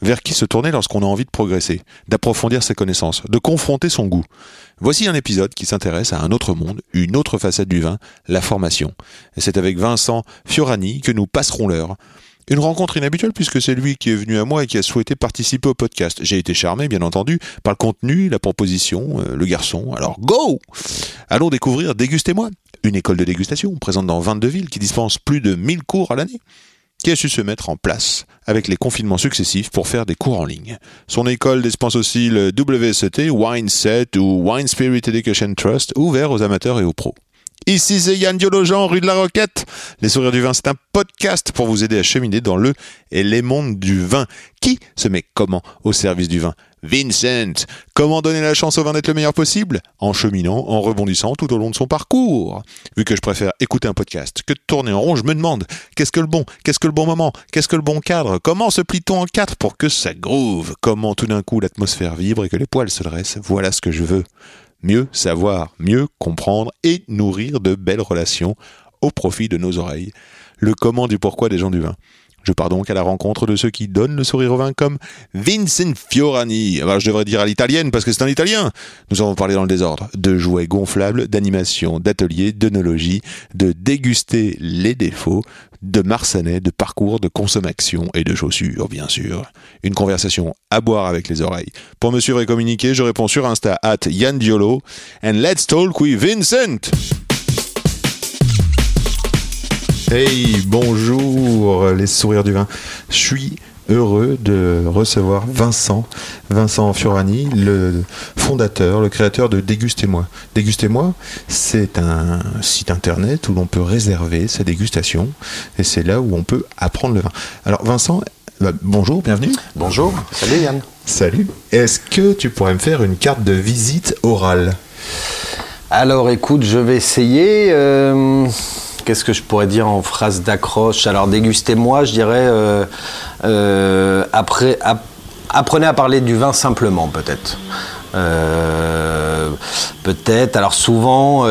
Vers qui se tourner lorsqu'on a envie de progresser, d'approfondir ses connaissances, de confronter son goût Voici un épisode qui s'intéresse à un autre monde, une autre facette du vin, la formation. C'est avec Vincent Fiorani que nous passerons l'heure. Une rencontre inhabituelle puisque c'est lui qui est venu à moi et qui a souhaité participer au podcast. J'ai été charmé, bien entendu, par le contenu, la proposition, euh, le garçon. Alors, go Allons découvrir Dégustez-moi, une école de dégustation présente dans 22 villes qui dispense plus de 1000 cours à l'année qui a su se mettre en place avec les confinements successifs pour faire des cours en ligne? Son école dispense aussi le WSET, Wineset ou Wine Spirit Education Trust, ouvert aux amateurs et aux pros. Ici, c'est Yann Diologen, rue de la Roquette. Les Sourires du Vin, c'est un podcast pour vous aider à cheminer dans le et les mondes du vin. Qui se met comment au service du vin? Vincent. Comment donner la chance au vin d'être le meilleur possible? En cheminant, en rebondissant tout au long de son parcours. Vu que je préfère écouter un podcast que de tourner en rond, je me demande qu'est-ce que le bon Qu'est-ce que le bon moment Qu'est-ce que le bon cadre? Comment se plie-t-on en quatre pour que ça groove? Comment tout d'un coup l'atmosphère vibre et que les poils se dressent? Voilà ce que je veux mieux savoir, mieux comprendre et nourrir de belles relations au profit de nos oreilles. Le comment du pourquoi des gens du vin. Je pars donc à la rencontre de ceux qui donnent le sourire au vin comme Vincent Fiorani. Alors, je devrais dire à l'italienne parce que c'est un italien. Nous avons parlé dans le désordre de jouets gonflables, d'animation, d'ateliers, d'œnologie, de déguster les défauts, de marsanais, de parcours, de consommation et de chaussures, bien sûr. Une conversation à boire avec les oreilles. Pour me suivre et communiquer, je réponds sur Insta at Yann Diolo and let's talk with Vincent. Hey, bonjour les sourires du vin. Je suis heureux de recevoir Vincent, Vincent Fiorani, le fondateur, le créateur de Dégustez-moi. Dégustez-moi, c'est un site internet où l'on peut réserver sa dégustation et c'est là où on peut apprendre le vin. Alors Vincent, bah, bonjour, bienvenue. Bonjour, salut Yann. Salut. Est-ce que tu pourrais me faire une carte de visite orale? Alors écoute, je vais essayer. euh, Qu'est-ce que je pourrais dire en phrase d'accroche? Alors dégustez-moi, je dirais. euh, euh, après, ap- apprenez à parler du vin simplement, peut-être. Euh, peut-être. Alors souvent.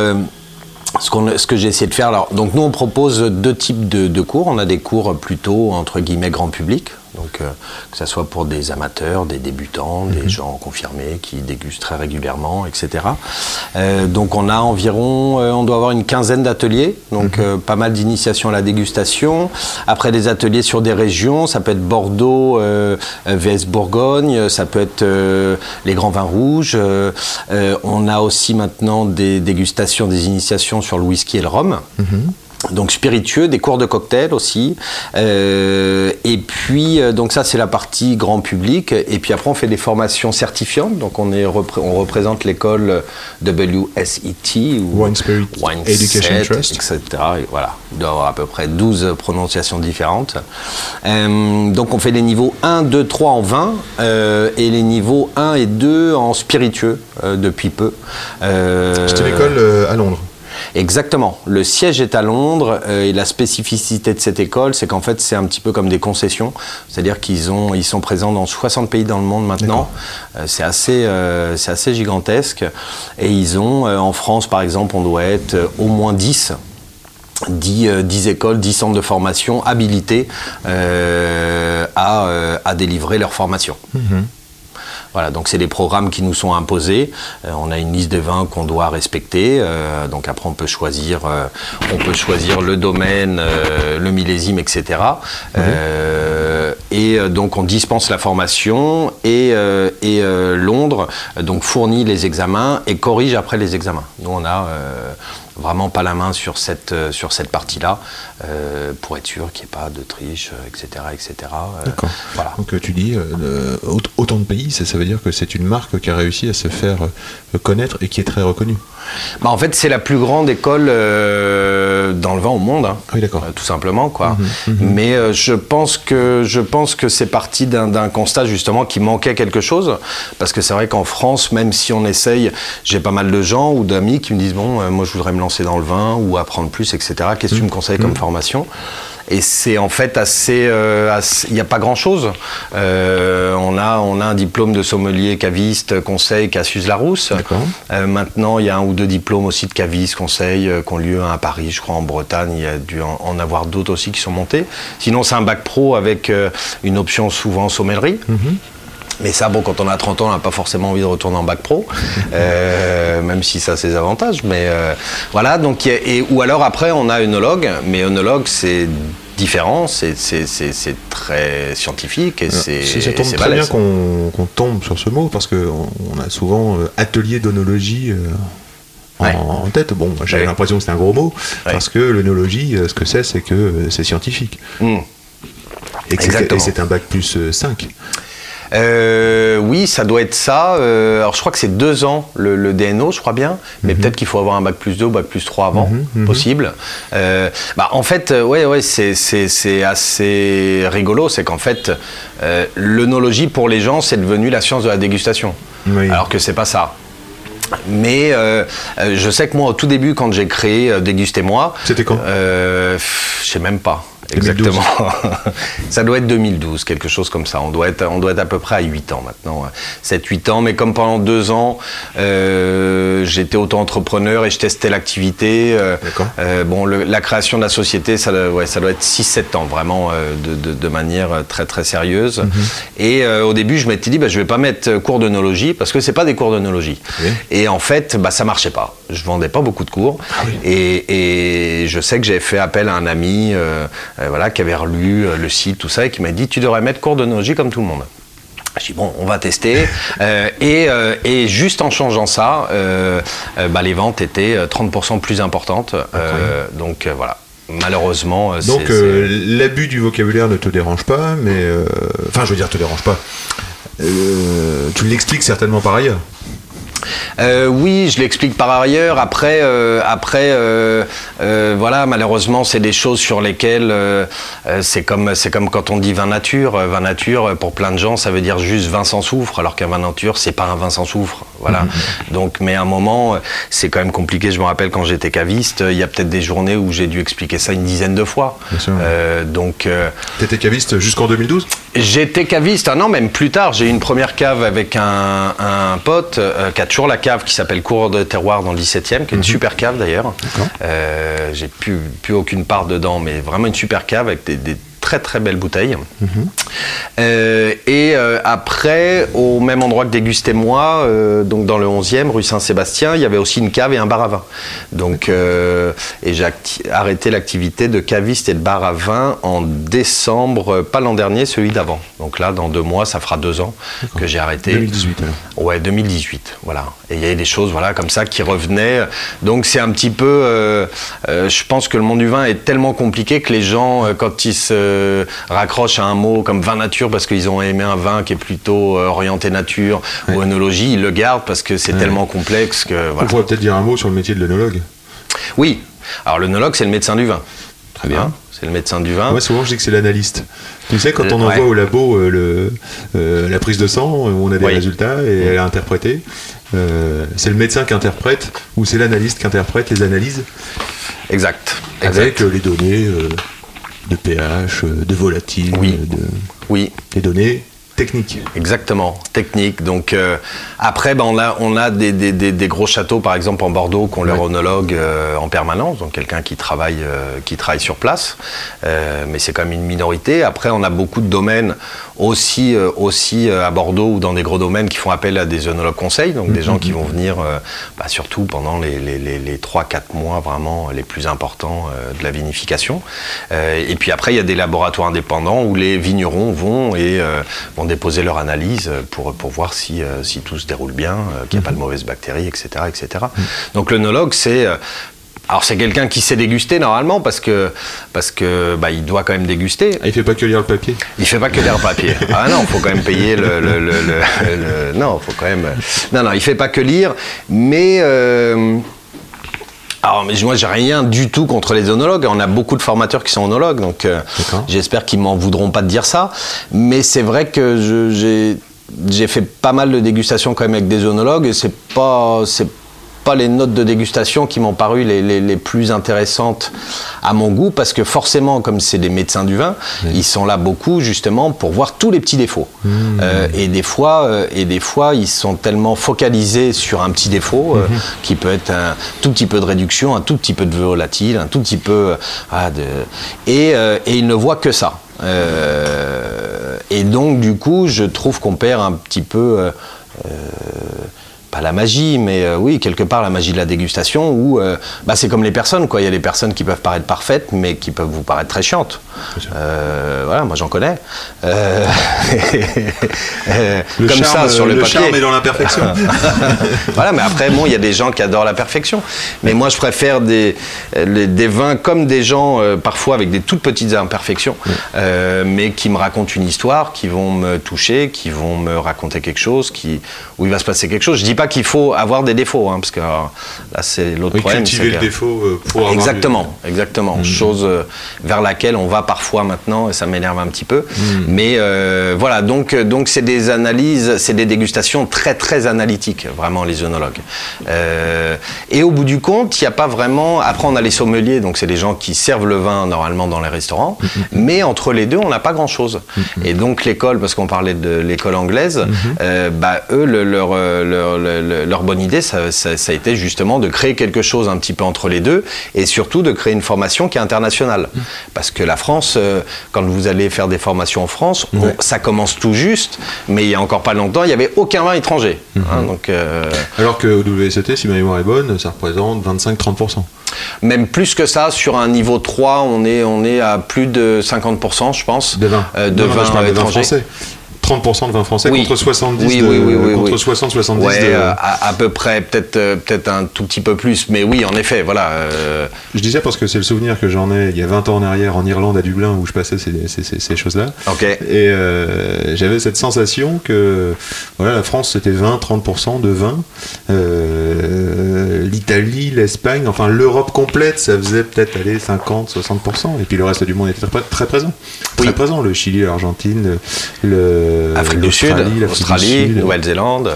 ce, que j'ai essayé de faire, alors, donc nous on propose deux types de cours. On a des cours plutôt entre guillemets grand public, donc euh, que ce soit pour des amateurs, des débutants, des gens confirmés qui dégustent très régulièrement, etc. Euh, donc on a environ, euh, on doit avoir une quinzaine d'ateliers, donc euh, pas mal d'initiation à la dégustation. Après des ateliers sur des régions, ça peut être Bordeaux, VS Bourgogne, ça peut être les grands vins rouges. on a aussi maintenant des dégustations, des initiations sur le whisky et le rhum. Donc spiritueux, des cours de cocktail aussi. Euh, et puis, euh, donc ça c'est la partie grand public. Et puis après on fait des formations certifiantes. Donc on, est repré- on représente l'école WSET ou Wine Spirit Education Set, Trust. etc. Et voilà, il doit y avoir à peu près 12 prononciations différentes. Euh, donc on fait les niveaux 1, 2, 3 en vin euh, et les niveaux 1 et 2 en spiritueux depuis peu. Euh, C'est une école euh, à Londres. Exactement. Le siège est à Londres euh, et la spécificité de cette école, c'est qu'en fait, c'est un petit peu comme des concessions. C'est-à-dire qu'ils ont, ils sont présents dans 60 pays dans le monde maintenant. Euh, c'est assez, euh, c'est assez gigantesque. Et ils ont, en France, par exemple, on doit être au moins 10. 10, euh, 10 écoles, 10 centres de formation habilités euh, à, euh, à délivrer leur formation. Voilà, donc c'est des programmes qui nous sont imposés. Euh, on a une liste de vins qu'on doit respecter. Euh, donc après, on peut choisir, euh, on peut choisir le domaine, le millésime, etc. Et donc on dispense la formation et, et Londres donc fournit les examens et corrige après les examens. Nous, on a vraiment pas la main sur cette, euh, sur cette partie-là, euh, pour être sûr qu'il n'y ait pas de triche, etc. etc. Euh, D'accord. Voilà. Donc tu dis euh, aut- autant de pays, ça, ça veut dire que c'est une marque qui a réussi à se faire connaître et qui est très reconnue. Bah, en fait, c'est la plus grande école euh, dans le vin au monde. hein. Oui, d'accord. Tout simplement quoi. Mhm, Mais euh, je pense que je pense que c'est parti d'un d'un constat justement qui manquait quelque chose parce que c'est vrai qu'en France, même si on essaye, j'ai pas mal de gens ou d'amis qui me disent bon, moi je voudrais me lancer dans le vin ou apprendre plus, etc. Qu'est-ce que tu me conseilles comme formation? Et c'est en fait assez, euh, il n'y a pas grand chose. on a, on a un diplôme de sommelier caviste conseil qu'à Suze-Larousse. Euh, maintenant, il y a un ou deux diplômes aussi de caviste, conseil, euh, qui ont lieu à Paris, je crois, en Bretagne. Il y a dû en, en avoir d'autres aussi qui sont montés. Sinon, c'est un bac pro avec euh, une option souvent sommellerie. Mais ça, bon, quand on a 30 ans, on n'a pas forcément envie de retourner en bac pro, euh, même si ça a ses avantages. Mais euh, voilà, donc, et, ou alors après, on a œnologue, mais œnologue, c'est différent, c'est- très scientifique et c'est ça tombe très bien qu'on tombe sur ce mot parce qu'on on a souvent euh, atelier d'onologie en, Ouais. en tête. Bon, j'avais Ouais. l'impression que c'était un gros mot Ouais. parce que l'onologie, euh, ce que c'est, c'est que c'est scientifique. Hmm. Et c'est- Exactement. et c'est un bac plus euh, 5. Euh, oui, ça doit être ça. Euh, alors je crois que c'est deux ans le, le DNO, je crois bien, mais peut-être qu'il faut avoir un bac plus 2 ou bac plus 3 avant, possible. Euh, bah, en fait, ouais, ouais, c'est, assez rigolo, c'est qu'en fait, l'œnologie pour les gens, c'est devenu la science de la dégustation, Oui. alors que c'est pas ça. Mais euh, je sais que moi, au tout début, quand j'ai créé euh, Dégustez-moi, C'était quand? euh, Je sais même pas. 2012. Exactement. ça doit être 2012, quelque chose comme ça. On doit être, on doit être à peu près à 8 ans maintenant. 7-8 ans. Mais comme pendant deux ans, euh, j'étais auto-entrepreneur et je testais l'activité. euh, D'accord. euh, bon, le- la création de la société, ça, doit- ouais, ça doit être 6-7 ans, vraiment, euh, de, de- de manière très très sérieuse. Mhm. Et euh, au début, je m'étais dit, bah, je vais pas mettre cours d'œnologie parce que c'est pas des cours d'œnologie. Oui. Et en fait, bah, ça marchait pas. Je vendais pas beaucoup de cours. Ah oui. Et, et je sais que j'avais fait appel à un ami voilà, qui avait relu euh, le site, tout ça, et qui m'a dit Tu devrais mettre cours d'onologie comme tout le monde. J'ai dit bon, on va tester. Euh, et, euh, et juste en changeant ça, euh, euh, bah, les ventes étaient euh, 30% plus importantes. Euh, donc euh, voilà. Malheureusement, euh, Donc euh, l'abus du vocabulaire ne te dérange pas, mais euh, enfin je veux dire te dérange pas. Euh, tu l'expliques certainement par ailleurs. Euh, oui, je l'explique par ailleurs. Après, euh, après, euh, voilà, malheureusement, c'est des choses sur lesquelles c'est comme, c'est comme quand on dit vin nature. Vin nature, pour plein de gens, ça veut dire juste vin sans soufre, alors qu'un vin nature, c'est pas un vin sans soufre. Voilà. Donc, mais à un moment, c'est quand même compliqué. Je me rappelle quand j'étais caviste, il y a peut-être des journées où j'ai dû expliquer ça une dizaine de fois. Donc. T'étais caviste jusqu'en 2012 J'étais caviste, un an même plus tard. J'ai eu une première cave avec un, un pote qui a toujours la cave qui s'appelle Cour de Terroir dans le 17e, qui est une super cave d'ailleurs. Euh, J'ai plus, plus aucune part dedans, mais vraiment une super cave avec des, des très très belles bouteilles. Euh, et euh, après, au même endroit que Dégustez-moi, euh, donc dans le 11e, rue Saint-Sébastien, il y avait aussi une cave et un bar à vin. Donc, et j'ai arrêté l'activité de caviste et de bar à vin en décembre, pas l'an dernier, celui d'avant. Donc là, dans deux mois, ça fera deux ans que j'ai arrêté. 2018 alors. Ouais, 2018, voilà. Et il y avait des choses, voilà, comme ça qui revenaient. Donc c'est un petit peu, je pense que le monde du vin est tellement compliqué que les gens, quand ils se raccrochent à un mot comme vin nature parce qu'ils ont aimé un vin qui est plutôt euh, orienté nature ou œnologie, ils le gardent parce que c'est tellement complexe que On pourrait peut-être dire un mot sur le métier de l'œnologue. Oui. Alors l'œnologue, c'est le médecin du vin. Très bien. Hein, c'est le médecin du vin. Moi souvent je dis que c'est l'analyste. Tu sais quand on Euh, envoie ouais. au labo euh, le, euh, la prise de sang, euh, on a des Oui. résultats et elle est interprétée. Euh, c'est le médecin qui interprète ou c'est l'analyste qui interprète les analyses Exact. avec exact. euh, les données euh, de pH, euh, de volatile, Oui. euh, de, Oui. des données techniques. Exactement, technique. Donc euh, après, ben, on a, on a des, des- des- des gros châteaux, par exemple en Bordeaux, qui ont leur onologue euh, en permanence, donc quelqu'un qui travaille, euh, qui travaille sur place. Mais c'est quand même une minorité. Après, on a beaucoup de domaines aussi, euh, aussi euh, à Bordeaux ou dans des gros domaines qui font appel à des œnologues conseils, donc des gens qui vont venir euh, bah, surtout pendant les, les, les, les 3-4 mois vraiment les plus importants euh, de la vinification. Euh, et puis après, il y a des laboratoires indépendants où les vignerons vont et vont déposer leur analyse pour, pour voir si, si tout se déroule bien, qu'il n'y a pas de mauvaises bactéries, etc. etc. Donc l'œnologue, c'est... Alors c'est quelqu'un qui sait déguster normalement parce que parce que bah, il doit quand même déguster. Ah, il fait pas que lire le papier? Il fait pas que lire le papier. Ah non, faut quand même payer le, le, le, non, faut quand même. Non non, il fait pas que lire, mais. euh, alors, mais moi, j'ai rien du tout contre les onologues. On a beaucoup de formateurs qui sont onologues, donc euh, j'espère qu'ils m'en voudront pas de dire ça. Mais c'est vrai que j'ai j'ai fait pas mal de dégustations quand même avec des onologues et c'est pas c'est pas les notes de dégustation qui m'ont paru les, les- les plus intéressantes à mon goût parce que forcément comme c'est des médecins du vin ils sont là beaucoup justement pour voir tous les petits défauts. Euh, et des fois euh, et des fois ils sont tellement focalisés sur un petit défaut euh, qui peut être un tout petit peu de réduction un tout petit peu de volatile un tout petit peu ah, de et, et ils ne voient que ça. Euh, et donc du coup je trouve qu'on perd un petit peu euh, pas la magie, mais euh, oui, quelque part la magie de la dégustation où euh, bah, c'est comme les personnes, quoi. Il y a des personnes qui peuvent paraître parfaites, mais qui peuvent vous paraître très chiantes. Euh, voilà, moi j'en connais. Le comme charme, ça sur le, le papier. charme est dans l'imperfection. voilà, mais après, bon, il y a des gens qui adorent la perfection. Mais moi, je préfère des, les- des vins comme des gens, parfois avec des toutes petites imperfections, mais qui me racontent une histoire, qui vont me toucher, qui vont me raconter quelque chose, qui, où il va se passer quelque chose. Je dis pas qu'il faut avoir des défauts, hein, parce que alors, là, c'est l'autre Oui, problème. cultiver le défaut euh, pour avoir Exactement, exactement. Chose euh, vers laquelle on va parfois maintenant, et ça m'énerve un petit peu. Mais euh, voilà, donc euh, donc c'est des analyses, c'est des dégustations très très analytiques, vraiment les œnologues. Euh, et au bout du compte, il n'y a pas vraiment. Après, on a les sommeliers, donc c'est des gens qui servent le vin normalement dans les restaurants. Mais entre les deux, on n'a pas grand chose. Et donc l'école, parce qu'on parlait de l'école anglaise, euh, bah eux, le- leur, euh, leur, bonne idée, ça, ça- ça a été justement de créer quelque chose un petit peu entre les deux et surtout de créer une formation qui est internationale. Parce que la France, euh, quand vous allez faire des formations en France, on- ça commence tout juste, mais il y a encore pas longtemps, il n'y avait aucun vin étranger. Hein, donc, euh, Alors que au WSET, si ma mémoire est bonne, ça représente 25-30%. même plus que ça, sur un niveau 3, on est, on est à plus de 50%, je pense, De vin. euh, de Non, non, vin je parle de vin étranger. français. 30% de vin français Oui. contre 70 Oui, de, oui, oui, oui, contre oui. 60-70 Ouais, de... euh, à, à peu près, peut-être euh, peut-être un tout petit peu plus, mais oui, en effet, voilà. euh, Je disais parce que c'est le souvenir que j'en ai il y a 20 ans en arrière en Irlande à Dublin où je passais ces, ces- ces- ces choses-là. ok. Et euh, j'avais cette sensation que voilà, la France c'était 20-30% de vin. Euh, L'Italie, l'Espagne, enfin l'Europe complète, ça faisait peut-être aller 50-60%. Et puis le reste du monde était très, très présent. Très présent. Le Chili, l'Argentine, le, Afrique du Sud, Australie, Sud. Nouvelle-Zélande.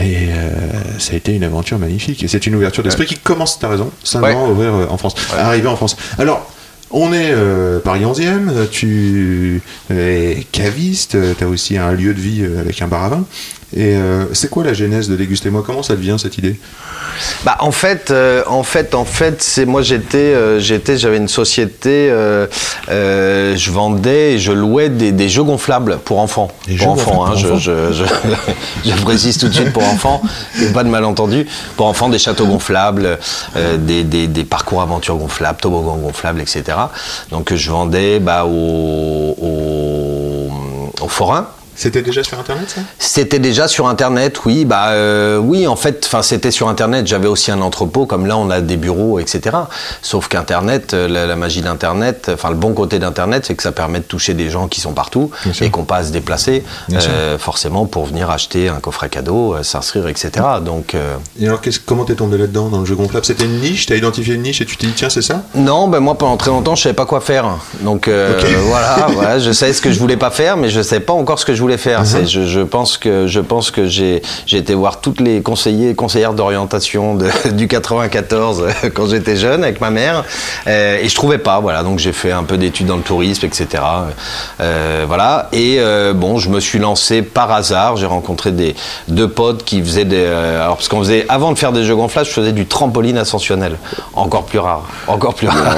Et euh, ça a été une aventure magnifique. Et c'est une ouverture d'esprit qui commence, t'as raison, Ouais. simplement à ouvrir euh, en France, à arriver en France. Alors, on est euh, Paris 11e, euh, tu es caviste, tu as aussi un lieu de vie euh, avec un bar à vin. Et euh, c'est quoi la genèse de Déguster? Moi Comment ça te vient cette idée? Bah en fait, euh, en fait, en fait, c'est moi j'étais, euh, j'étais, j'avais une société, euh, euh, je vendais, et je louais des, des jeux gonflables pour enfants. Des pour jeux enfants, hein, gonflables je, pour je, je, je précise tout de suite pour enfants, pas de malentendu. Pour enfants, des châteaux gonflables, euh, des, des, des parcours aventures gonflables, toboggans gonflables, etc. Donc je vendais bah, aux, aux. C'était déjà sur Internet ça? C'était déjà sur Internet, oui. Bah euh, oui, en fait, enfin c'était sur Internet. J'avais aussi un entrepôt, comme là on a des bureaux, etc. Sauf qu'Internet, euh, la, la magie d'Internet, enfin le bon côté d'Internet, c'est que ça permet de toucher des gens qui sont partout Bien sûr. et qu'on pas à se déplacer, euh, forcément pour venir acheter un coffret cadeau, euh, s'inscrire, etc. Donc Et alors, comment t'es tombé là-dedans dans le jeu gonflable C'était une niche? T'as identifié une niche et tu t'es dit tiens, c'est ça? Non, ben moi pendant très longtemps je savais pas quoi faire. Donc voilà, voilà, je savais ce que je voulais pas faire, mais je savais pas encore ce que je voulais faire. C'est- Je, je pense que je pense que j'ai été voir toutes les conseillers et conseillères d'orientation du 94 euh, quand j'étais jeune avec ma mère euh, et je trouvais pas. Voilà, donc j'ai fait un peu d'études dans le tourisme, etc. Euh, voilà et bon, je me suis lancé par hasard. J'ai rencontré des deux potes qui faisaient des alors parce qu'on faisait avant de faire des jeux gonflables, je faisais du trampoline ascensionnel, encore plus rare, encore plus rare.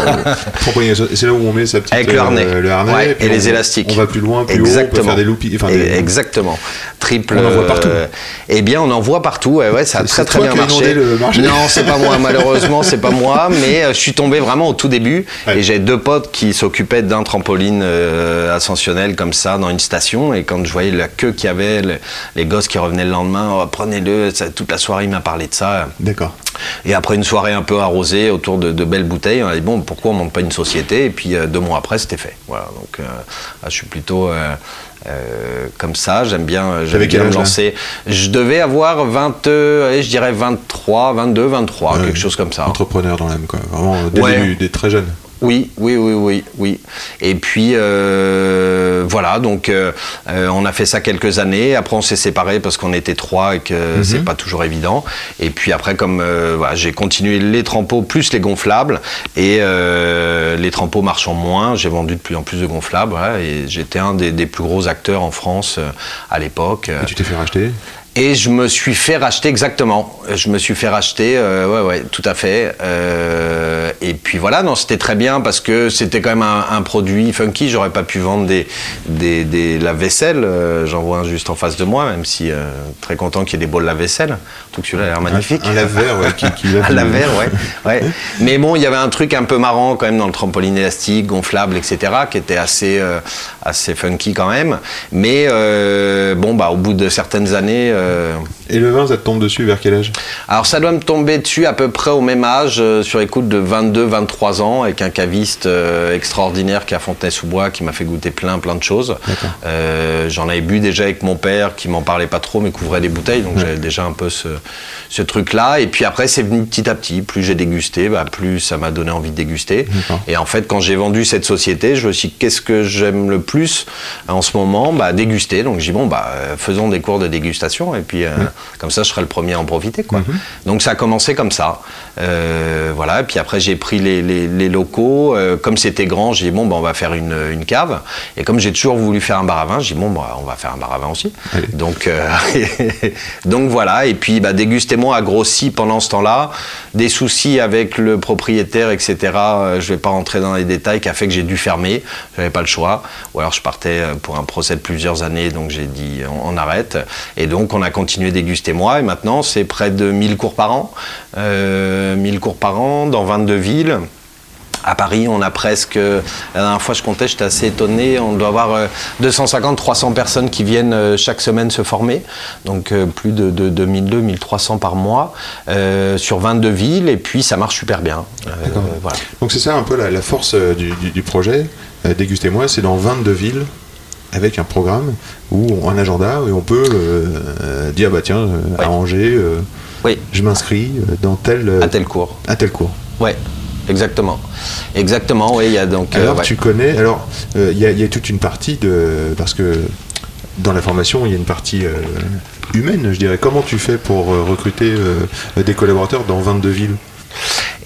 C'est là où on met sa petite. Avec le harnais. le harnais, Ouais, et on- les élastiques. On va plus loin, plus haut, on peut faire des. Enfin, Exactement. Triple. On en voit partout. euh, eh bien, on en voit partout. Ouais, ouais, ça a très très bien marché. inondé le marché. Non, c'est pas moi. Malheureusement, c'est pas moi. Mais euh, je suis tombé vraiment au tout début. Ouais. Et j'ai deux potes qui s'occupaient d'un trampoline euh, ascensionnel comme ça dans une station. Et quand je voyais la queue qu'il y avait, le- les gosses qui revenaient le lendemain, oh, prenez-le. Toute la soirée, il m'a parlé de ça. D'accord. Et après une soirée un peu arrosée autour de, de belles bouteilles, on a dit bon, pourquoi on monte pas une société? Et puis deux mois après, c'était fait. Voilà, donc euh, je suis plutôt euh, euh, comme ça. J'aime bien, T'avais quel bien me lancer. Je devais avoir 20, euh, allez, je dirais 23, 22, 23, Ouais. quelque chose comme ça. Entrepreneur dans l'âme, quoi. Vraiment, euh, dès Ouais. début, dès très jeune. Oui, oui, oui, oui, oui. Et puis euh, voilà, donc euh, euh, on a fait ça quelques années. Après, on s'est séparés parce qu'on était trois et que c'est pas toujours évident. Et puis après, comme euh, voilà, j'ai continué les trempeaux plus les gonflables et euh, les trempeaux marchant moins, j'ai vendu de plus en plus de gonflables. voilà, et j'étais un des, des plus gros acteurs en France à l'époque. Et tu t'es fait racheter? Et je me suis fait racheter exactement. Je me suis fait racheter, euh, ouais, ouais, tout à fait. Euh, et puis voilà, non, c'était très bien parce que c'était quand même un, un produit funky. J'aurais pas pu vendre des, des, des lave-vaisselle. Euh, J'en vois un juste en face de moi, même si euh, très content qu'il y ait des bols lave-vaisselle. Tout celui-là a l'air magnifique. Un lave-verre, ouais, qui, qui lave Un lave-verre, ouais, ouais. Mais bon, il y avait un truc un peu marrant quand même dans le trampoline élastique, gonflable, etc., qui était assez, assez funky quand même. Mais bon, bah, au bout de certaines années. Euh, Et le vin, ça te tombe dessus vers quel âge? Alors ça doit me tomber dessus à peu près au même âge, euh, sur coups de 22-23 ans, avec un caviste euh, extraordinaire qui est à Fontenay-sous-Bois, qui m'a fait goûter plein plein de choses. J'en avais bu déjà avec mon père, qui m'en parlait pas trop, mais couvrait des bouteilles, donc j'avais déjà un peu ce, ce truc-là. Et puis après, c'est venu petit à petit. Plus j'ai dégusté, bah, plus ça m'a donné envie de déguster. Et en fait, quand j'ai vendu cette société, je me suis dit, qu'est-ce que j'aime le plus en ce moment? Bah, Déguster. Donc j'ai dit, bon, bah, faisons des cours de dégustation. Et puis, euh, comme ça, je serai le premier à en profiter. Quoi. Donc ça a commencé comme ça. Euh, voilà. Et puis après, j'ai pris les, les- les locaux. Euh, comme c'était grand, j'ai dit, bon, bah, on va faire une, une cave. Et comme j'ai toujours voulu faire un bar à vin, j'ai dit, bon, bah, on va faire un bar à vin aussi. Allez. Donc, donc voilà. Et puis, bah, Dégustez-moi a grossi pendant ce temps-là. Des soucis avec le propriétaire, etc. Je vais pas rentrer dans les détails, qui a fait que j'ai dû fermer. J'avais pas le choix. Ou alors je partais pour un procès de plusieurs années, donc j'ai dit on, on arrête. Et donc on a continué Dégustez-moi. Et maintenant, c'est près de 1000 cours par an. Euh, 1000 cours par an dans 22 villes. À Paris, on a presque. La dernière fois, je comptais, j'étais assez étonné. On doit avoir euh, 250-300 personnes qui viennent euh, chaque semaine se former. Donc, euh, plus de, de, de 1200-1300 par mois euh, sur 22 villes. Et puis, ça marche super bien. Euh, voilà. Donc c'est ça un peu la, la force euh, du, du- du projet. Euh, Dégustez-moi, c'est dans 22 villes avec un programme ou un agenda où on peut euh, dire bah tiens euh, Ouais. à Angers euh, Oui, je m'inscris dans tel à tel cours. à tel cours. Ouais, exactement. Exactement, oui, il y a donc. Alors ouais. tu connais alors il y, y a toute une partie de parce que dans la formation il y a une partie humaine je dirais. Comment tu fais pour recruter des collaborateurs dans 22 villes?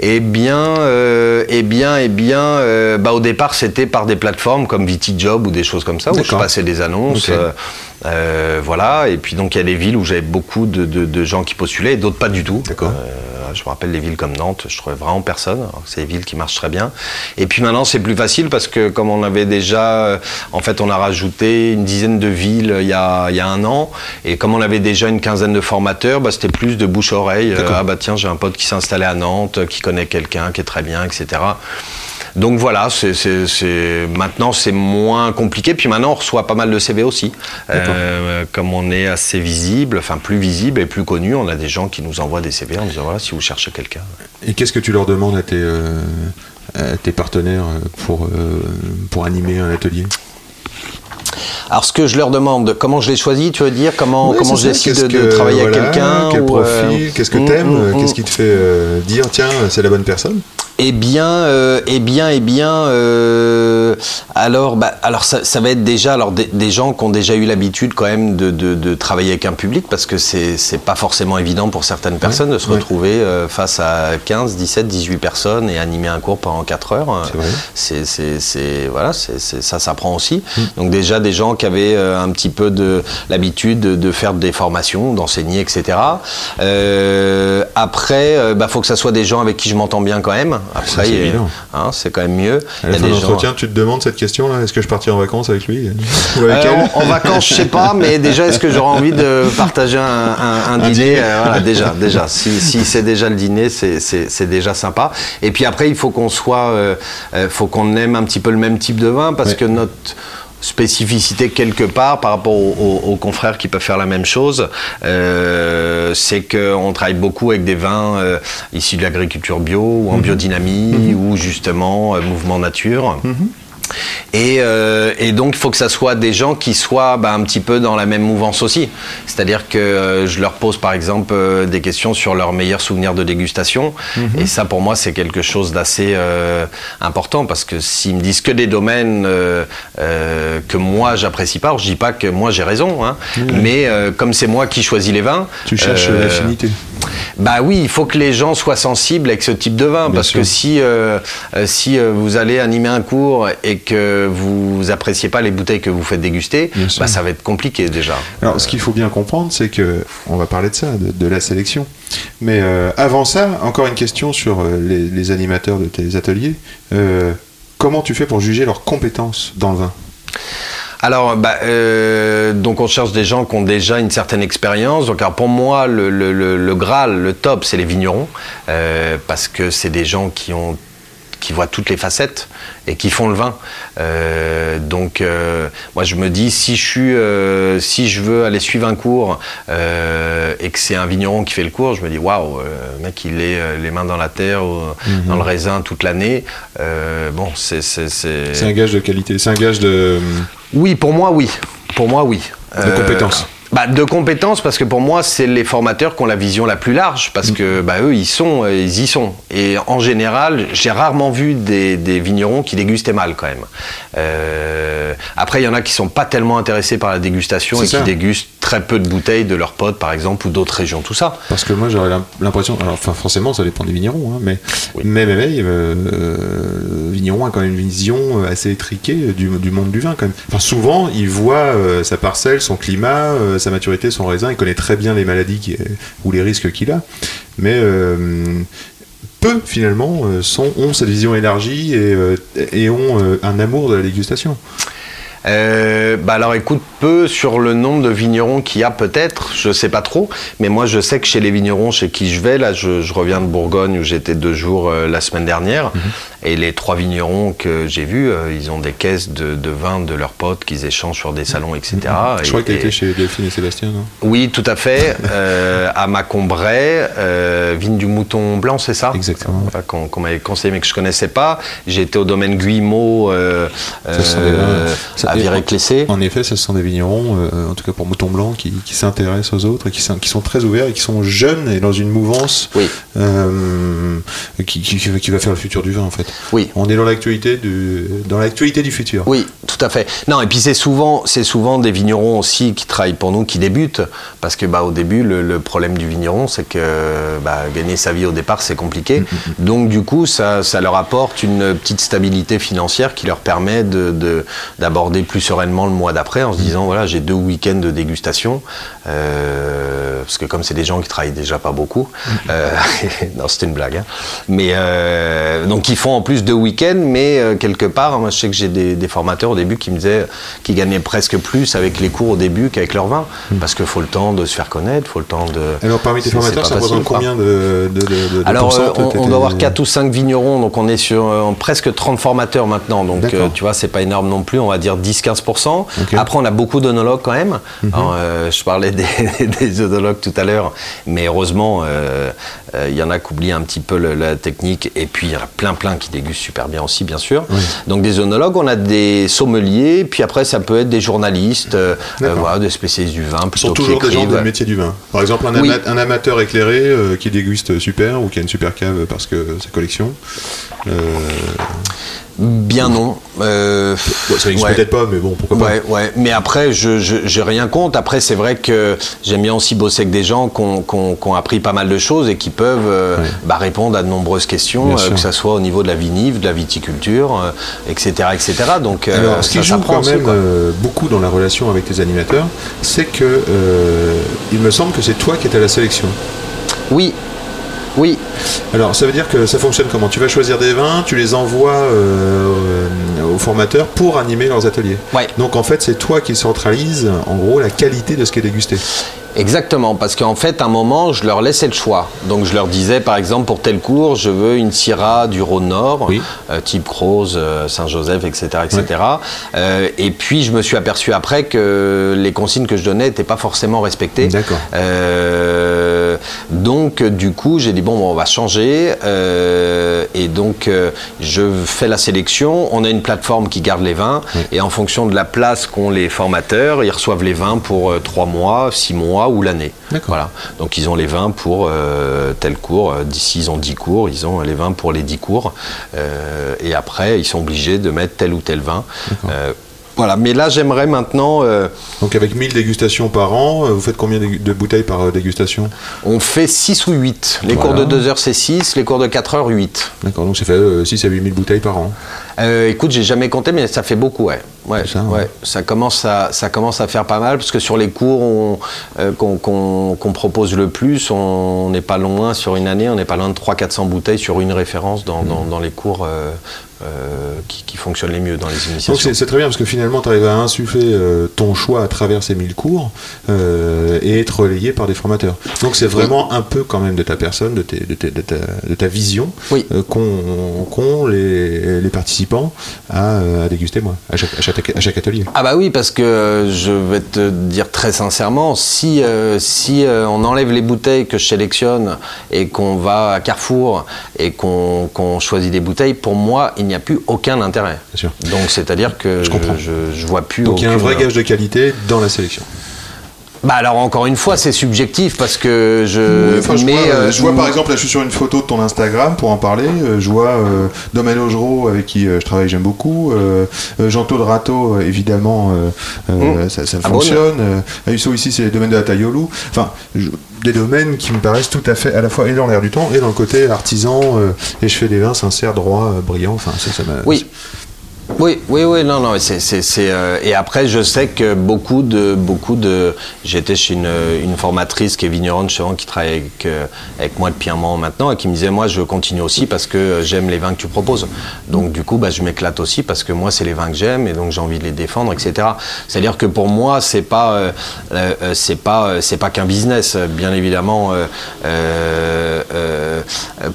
Eh bien, euh, eh bien, eh bien, euh, bah, au départ, c'était par des plateformes comme VitiJob ou des choses comme ça, où je passais des annonces. Ok. Euh, voilà, et puis donc il y a des villes où j'avais beaucoup de, de- de gens qui postulaient, et d'autres pas du tout. D'accord. Euh, je me rappelle les villes comme Nantes, je trouvais vraiment personne. C'est des villes qui marchent très bien. Et puis maintenant, c'est plus facile parce que comme on avait déjà, euh, en fait, on a rajouté une dizaine de villes il y a, il y a un an, et comme on avait déjà une quinzaine de formateurs, bah, c'était plus de bouche à oreille. D'accord. ah bah tiens, j'ai un pote qui s'est installé à Nantes, qui connaît quelqu'un qui est très bien, etc. Donc voilà, c'est, maintenant c'est moins compliqué. Puis maintenant on reçoit pas mal de CV aussi. Euh, comme on est assez visible, enfin plus visible et plus connu, on a des gens qui nous envoient des CV en disant voilà si vous cherchez quelqu'un. Et qu'est-ce que tu leur demandes à tes, euh, à tes partenaires pour, euh, pour animer un atelier? Alors ce que je leur demande, comment je les choisis, tu veux dire? Comment comment je décide de, que- travailler voilà, avec quelqu'un Quel ou, euh, profil Qu'est-ce que mm, t'aimes mm, mm. Qu'est-ce qui te fait euh, dire tiens, c'est la bonne personne? Eh bien, euh, eh bien, eh bien. euh, alors, bah, alors ça, ça va être déjà alors des, des gens qui ont déjà eu l'habitude quand même de, de- de travailler avec un public parce que c'est c'est pas forcément évident pour certaines personnes de se retrouver euh, face à 15, 17, 18 personnes et animer un cours pendant 4 heures. C'est vrai. C'est voilà, c'est c'est- ça s'apprend aussi. Mm. Donc déjà des gens qui avaient euh, un petit peu de l'habitude de, de faire des formations, d'enseigner, etc. Euh, après, il bah, faut que ça soit des gens avec qui je m'entends bien quand même. Après, Ça, c'est hein, c'est quand même mieux. À Il y la a fin des de gens- l'entretien, tu te demandes cette question là Est-ce que je partirai en vacances avec lui? Ou avec Euh, elle? en, vacances, je sais pas, mais déjà, est-ce que j'aurais envie de partager un, un- un dîner, dîner? Euh, Voilà, déjà, déjà. Si, si c'est déjà le dîner, c'est- c'est c'est déjà sympa. Et puis après, il faut qu'on soit, euh, euh, faut qu'on aime un petit peu le même type de vin parce Ouais. que notre spécificité quelque part par rapport aux, aux- aux confrères qui peuvent faire la même chose, euh, c'est qu'on travaille beaucoup avec des vins euh, issus de l'agriculture bio ou en biodynamie ou justement euh, mouvement nature. Et, euh, et donc, il faut que ça soit des gens qui soient bah, un petit peu dans la même mouvance aussi. C'est-à-dire que euh, je leur pose, par exemple, euh, des questions sur leurs meilleurs souvenirs de dégustation. Et ça, pour moi, c'est quelque chose d'assez important parce que s'ils me disent que des domaines que moi, j'apprécie pas, alors je dis pas que moi, j'ai raison, hein, mais comme c'est moi qui choisis les vins, Tu cherches l'affinité. Bah oui, il faut que les gens soient sensibles avec ce type de vin, Bien parce sûr. que si euh, euh, si euh, vous allez animer un cours et que vous appréciez pas les bouteilles que vous faites déguster, bah ça va être compliqué déjà. Alors, ce qu'il faut bien comprendre, c'est que on va parler de ça, de, de la sélection. Mais euh, avant ça, encore une question sur les, les animateurs de tes ateliers. Comment tu fais pour juger leurs compétences dans le vin? Alors, bah, euh, donc on cherche des gens qui ont déjà une certaine expérience. Donc, alors pour moi, le, le- le- le Graal, le top, c'est les vignerons, euh, parce que c'est des gens qui ont qui voient toutes les facettes et qui font le vin. Euh, donc, euh, moi, je me dis, si je suis, euh, si je veux aller suivre un cours et que c'est un vigneron qui fait le cours, je me dis, waouh, le mec, il est les mains dans la terre, ou dans le raisin toute l'année. Bon, c'est, c'est, un gage de qualité, c'est un gage de. oui, pour moi, oui. Pour moi, oui. De compétences. Bah, De compétences, parce que pour moi, c'est les formateurs qui ont la vision la plus large, parce Mm. que bah, eux, ils, sont, euh, ils y sont. Et en général, j'ai rarement vu des, des vignerons qui dégustaient mal, quand même. Euh, après, il y en a qui sont pas tellement intéressés par la dégustation et ça. qui dégustent très peu de bouteilles de leurs potes, par exemple, ou d'autres régions, tout ça. Parce que moi j'aurais l'im- l'impression, alors enfin forcément ça dépend des vignerons, hein, mais Oui. mais mais, mais, euh, euh, vigneron a quand même une vision assez étriquée du, du monde du vin quand même. Enfin souvent il voit sa parcelle, son climat, sa maturité, son raisin, il connaît très bien les maladies qui- ou les risques qu'il a, mais peu finalement euh, sont, ont cette vision élargie et, euh, et ont euh, un amour de la dégustation. Euh, bah alors écoute, peu sur le nombre de vignerons qu'il y a peut-être, je sais pas trop, mais moi je sais que chez les vignerons chez qui je vais, là je, je reviens de Bourgogne où j'étais deux jours euh, la semaine dernière, et les trois vignerons que j'ai vus, euh, ils ont des caisses de, de vin de leurs potes qu'ils échangent sur des salons, etc. Je Et- crois que tu chez Delphine et Sébastien, non? Oui, tout à fait, euh, à Macombray, euh, vigne du mouton blanc, c'est ça? Exactement. Qu'on m'avait conseillé mais que je connaissais pas. J'ai été au domaine Guillemot euh, des à Viré-Clessé. En effet, ce sont des vignerons, en tout cas pour Mouton Blanc, qui, qui s'intéressent aux autres et qui, sont- qui sont très ouverts et qui sont jeunes et dans une mouvance Oui. qui, qui- qui va faire le futur du vin en fait. Oui. On est dans l'actualité du, dans l'actualité du futur. Oui, tout à fait. Non, et puis c'est souvent, c'est souvent des vignerons aussi qui travaillent pour nous, qui débutent, parce que bah au début le, le problème du vigneron, c'est que bah, gagner sa vie au départ c'est compliqué. Donc du coup, ça, ça leur apporte une petite stabilité financière qui leur permet de de- d'aborder plus sereinement le mois d'après en se disant voilà j'ai deux week-ends de dégustation, euh, parce que comme c'est des gens qui travaillent déjà pas beaucoup, euh, non c'était une blague, hein. mais euh, donc ils font en plus deux week-ends, mais euh, quelque part, moi je sais que j'ai des, des formateurs au début qui me disaient qu'ils gagnaient presque plus avec les cours au début qu'avec leur vin, parce qu'il faut le temps de se faire connaître, faut le temps de. Alors parmi tes C'est- formateurs, c'est ça représente combien de, de, de, de- de Alors, euh, on, doit avoir 4 ou 5 vignerons, donc on est sur euh, presque 30 formateurs maintenant. Donc, euh, tu vois, c'est pas énorme non plus, on va dire 10-15%. Ok. Mhm. Après, on a beaucoup d'onologues quand même. Alors, euh, je parlais des, des tout à l'heure, mais heureusement, euh, euh, il y en a qui oublient un petit peu le- la technique, et puis il y en a plein, plein qui dégustent super bien aussi, bien sûr. Donc, des onologues, on a des sommeliers, puis après, ça peut être des journalistes, euh, euh, voilà, des spécialistes du vin, Ce plutôt sont toujours des gens du métier du vin. Par exemple, un, Oui. ama- un amateur éclairé euh, qui déguste super ou qui a une super cave parce que sa collection. Euh, Bien non. Euh, ça n'existe ouais. peut-être pas, mais bon, pourquoi pas. Ouais, ouais. Mais après, je je- j'ai rien contre. Après, c'est vrai que j'aime bien aussi bosser avec des gens ont, qui ont appris pas mal de choses et qui peuvent euh, Ouais. bah, répondre à de nombreuses questions, euh, que ce soit au niveau de la vinif, de la viticulture, euh, etc., etc. Donc, euh, Alors, ce qui ça joue quand même euh, beaucoup dans la relation avec tes animateurs, c'est que euh, il me semble que c'est toi qui es à la sélection. Oui, oui. Alors, ça veut dire que ça fonctionne comment? Tu vas choisir des vins, tu les envoies euh, aux formateurs pour animer leurs ateliers. Ouais. Donc, en fait, c'est toi qui centralise, en gros, la qualité de ce qui est dégusté. Exactement, parce qu'en fait, à un moment, je leur laissais le choix. Donc, je leur disais, par exemple, pour tel cours, je veux une Syrah du Rhône-Nord, Oui. euh, type Croze, euh, Saint-Joseph, etc., etc. Euh, et puis, je me suis aperçu après que les consignes que je donnais n'étaient pas forcément respectées. D'accord. Donc, du coup, j'ai dit bon, bon, on va changer. Et donc, je fais la sélection. On a une plateforme qui garde les vins. Et en fonction de la place qu'ont les formateurs, ils reçoivent les vins pour euh, trois mois, six mois ou l'année. Voilà. Donc, ils ont les vins pour euh, tel cours. Euh, D'ici, ils ont 10 cours. Ils ont les vins pour les 10 cours. Euh, et après, ils sont obligés de mettre tel ou tel vin. Voilà. Mais là, j'aimerais maintenant. euh, Donc avec 1000 dégustations par an, euh, vous faites combien de bouteilles par euh, dégustation? On fait 6 ou 8. Les Voilà. cours de 2 heures, c'est 6. Les cours de 4 heures, 8. D'accord, donc ça fait 6 à 8000 bouteilles par an. Euh, écoute, j'ai jamais compté, mais ça fait beaucoup, ouais. Ouais, C'est ça, ouais. ouais. Ça, commence à, ça commence à faire pas mal, parce que sur les cours on- qu'on propose le plus, on n'est pas loin, sur une année, on n'est pas loin de 300-400 bouteilles sur une référence dans, Mmh. dans- dans les cours euh, qui, qui fonctionnent les mieux dans les Donc initiations. c'est c'est très bien parce que finalement tu arrives à insuffler euh, ton choix à travers ces 1000 cours euh, et être relayé par des formateurs. Donc c'est vraiment un peu quand même de ta personne, de, tes- de, tes- de ta, de ta vision Oui. qu'ont les, les participants à, à déguster moi, à chaque, à chaque- à chaque atelier. Ah bah oui, parce que je vais te dire très sincèrement, si, si on enlève les bouteilles que je sélectionne et qu'on va à Carrefour et qu'on choisit des bouteilles, pour moi, il n'y a plus aucun intérêt. Bien sûr. Donc c'est-à-dire que je, comprends. je, je vois plus. Donc il y a un vrai gage de qualité dans la sélection. Bah alors encore une fois, c'est subjectif parce que je. Enfin, je, mais, vois, euh, euh, je vois, par exemple, là je suis sur une photo de ton Instagram pour en parler. euh, je vois euh, Domaine Augereau avec qui je travaille, j'aime beaucoup. Euh, Jean-Claude Rateau, euh, évidemment, Mmh. ça, ça Ah bon, fonctionne. Euh, Ayuso ici, c'est les domaines de la Taillolou. Enfin, je- des domaines qui me paraissent tout à fait à la fois et dans l'air du temps et dans le côté artisan. et je fais des vins sincères, droits, brillants. Enfin, ça, ça m'a. Oui. Oui, oui, oui, non, non, c'est, c'est, euh, et après, je sais que beaucoup de, beaucoup de, j'étais chez une, une formatrice qui est vigneronne, justement, qui travaille avec, euh, avec moi depuis un moment maintenant, et qui me disait, moi, je continue aussi parce que euh, j'aime les vins que tu proposes. Donc, du coup, bah, je m'éclate aussi parce que moi, c'est les vins que j'aime, et donc j'ai envie de les défendre, etc. C'est-à-dire que pour moi, c'est pas, c'est pas, c'est pas qu'un business, bien évidemment.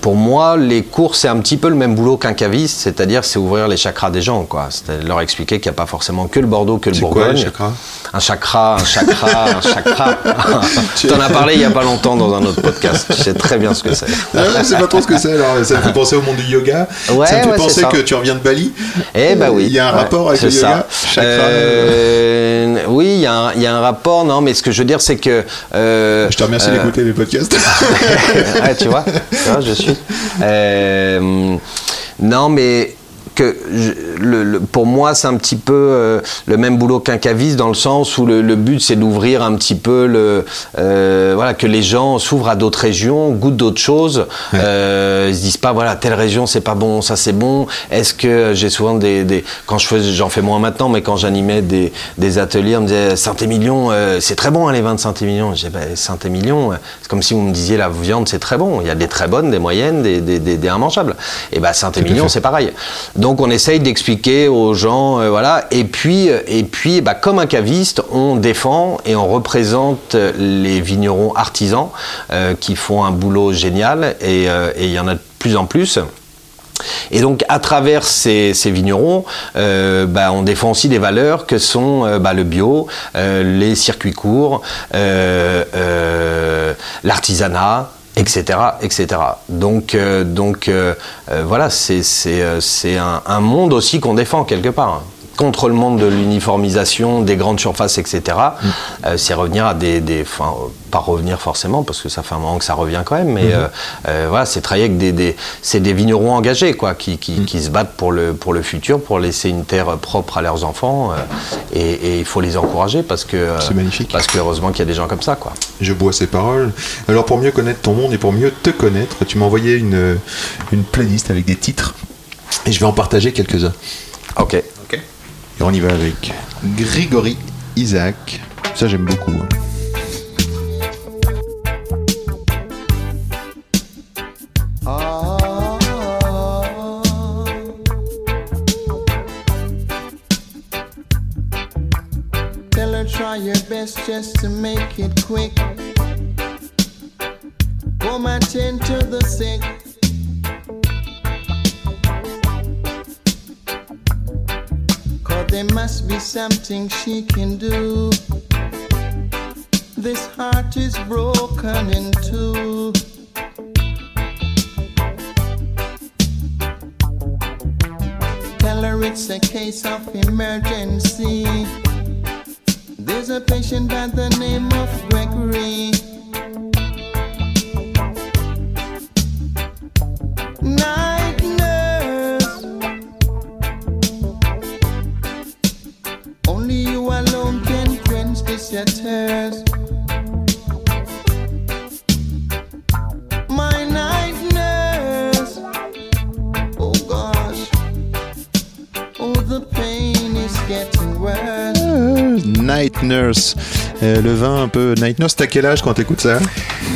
pour moi, les cours, c'est un petit peu le même boulot qu'un caviste, c'est-à-dire c'est ouvrir les chakras des gens, quoi. C'est leur expliquer qu'il n'y a pas forcément que le Bordeaux, que le C'est quoi, Bourgogne. les chakras Un chakra, un chakra, un chakra. tu en as parlé il y a pas longtemps dans un autre podcast. Tu sais très bien ce que c'est. Ouais, je sais pas trop ce que c'est. Alors, ça me fait penser au monde du yoga. Ouais, ça me fait ouais, penser que tu reviens de Bali. Eh ben oui. Il y a un Ouais, rapport avec le yoga. ça. Chakra, euh, oui, il y, a un- il y a un rapport. Non, mais ce que je veux dire, c'est que. euh, Je te remercie euh, d'écouter mes podcasts. tu vois, tu vois, je suis. Euh, non, mais que je- le- le- pour moi, c'est un petit peu euh, le même boulot qu'un caviste dans le sens où le, le but, c'est d'ouvrir un petit peu le, euh, voilà, que les gens s'ouvrent à d'autres régions, goûtent d'autres choses. Euh, ils se disent pas, voilà, telle région, c'est pas bon, ça c'est bon. Est-ce que j'ai souvent des, des quand je fais, j'en fais moins maintenant, mais quand j'animais des, des ateliers, on me disait Saint-Émilion, euh, c'est très bon hein, les vins de Saint-Émilion. Je disais, bah, Saint-Émilion, c'est comme si vous me disiez la viande, c'est très bon. Il y a des très bonnes, des moyennes, des, des, des, des immangeables. Et bah Saint-Émilion, c'est pareil. Donc on essaye d'expliquer aux gens, euh, voilà. Et puis, euh, et puis, bah, comme un caviste, on défend et on représente les vignerons artisans euh, qui font un boulot génial. Et il y en a de plus en plus. Et donc, à travers ces, vignerons, bah, on défend aussi des valeurs que sont bah, le bio, les circuits courts, l'artisanat, etc., etc. Donc, euh, donc euh, euh, voilà, c'est un, un monde aussi qu'on défend quelque part. Contre le monde de l'uniformisation, des grandes surfaces, etc. Euh, c'est revenir à des, des enfin, euh, pas revenir forcément parce que ça fait un moment que ça revient quand même, mais euh, euh, voilà, c'est travailler avec des, des c'est des vignerons engagés quoi, qui, qui, qui se battent pour le pour le futur, pour laisser une terre propre à leurs enfants, et, et il faut les encourager parce que C'est magnifique. parce que heureusement qu'il y a des gens comme ça quoi. Je bois ces paroles. Alors pour mieux connaître ton monde et pour mieux te connaître, tu m'as envoyé une, une playlist avec des titres et je vais en partager quelques-uns. Ok. Et on y va avec Grigory Isaac. Ça j'aime beaucoup. hein. Try your best just to make it quick. Come attend to the sick. There must be something she can do. This heart is broken in two. Tell her it's a case of emergency. There's a patient by the name of Gregory. visitors Euh, le vin un peu Night Nurse, t'as quel âge quand t'écoutes ça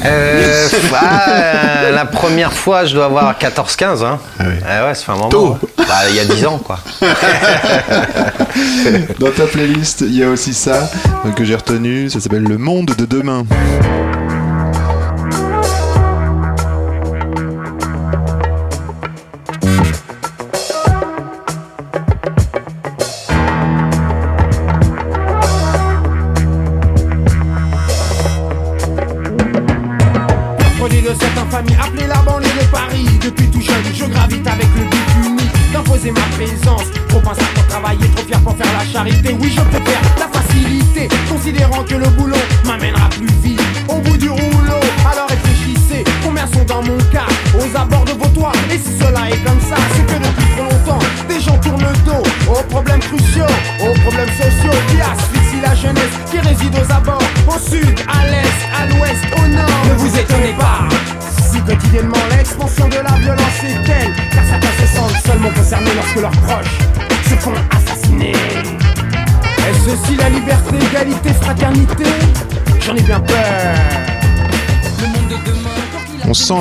Euh, ah, euh, la première fois, je dois avoir 14-15. Hein. Ah oui. Ah ouais, ça fait un moment. Tôt. Bah, il y a 10 ans, quoi. Dans ta playlist, il y a aussi ça que j'ai retenu, ça s'appelle Le Monde de demain.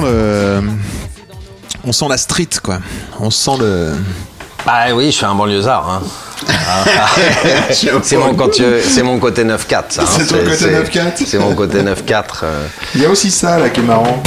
Sent le. On sent la street, quoi. On sent le. Bah oui, je suis un banlieusard. Hein. c'est mon, mon côté 9-4, ça. hein. C'est ton côté 9-4. C'est mon côté 9-4. euh. Il y a aussi ça, là, qui est marrant.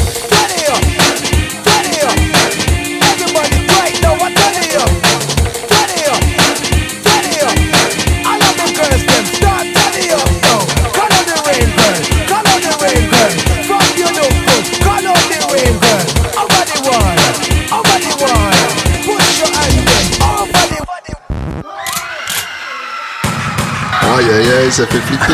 Ça fait flipper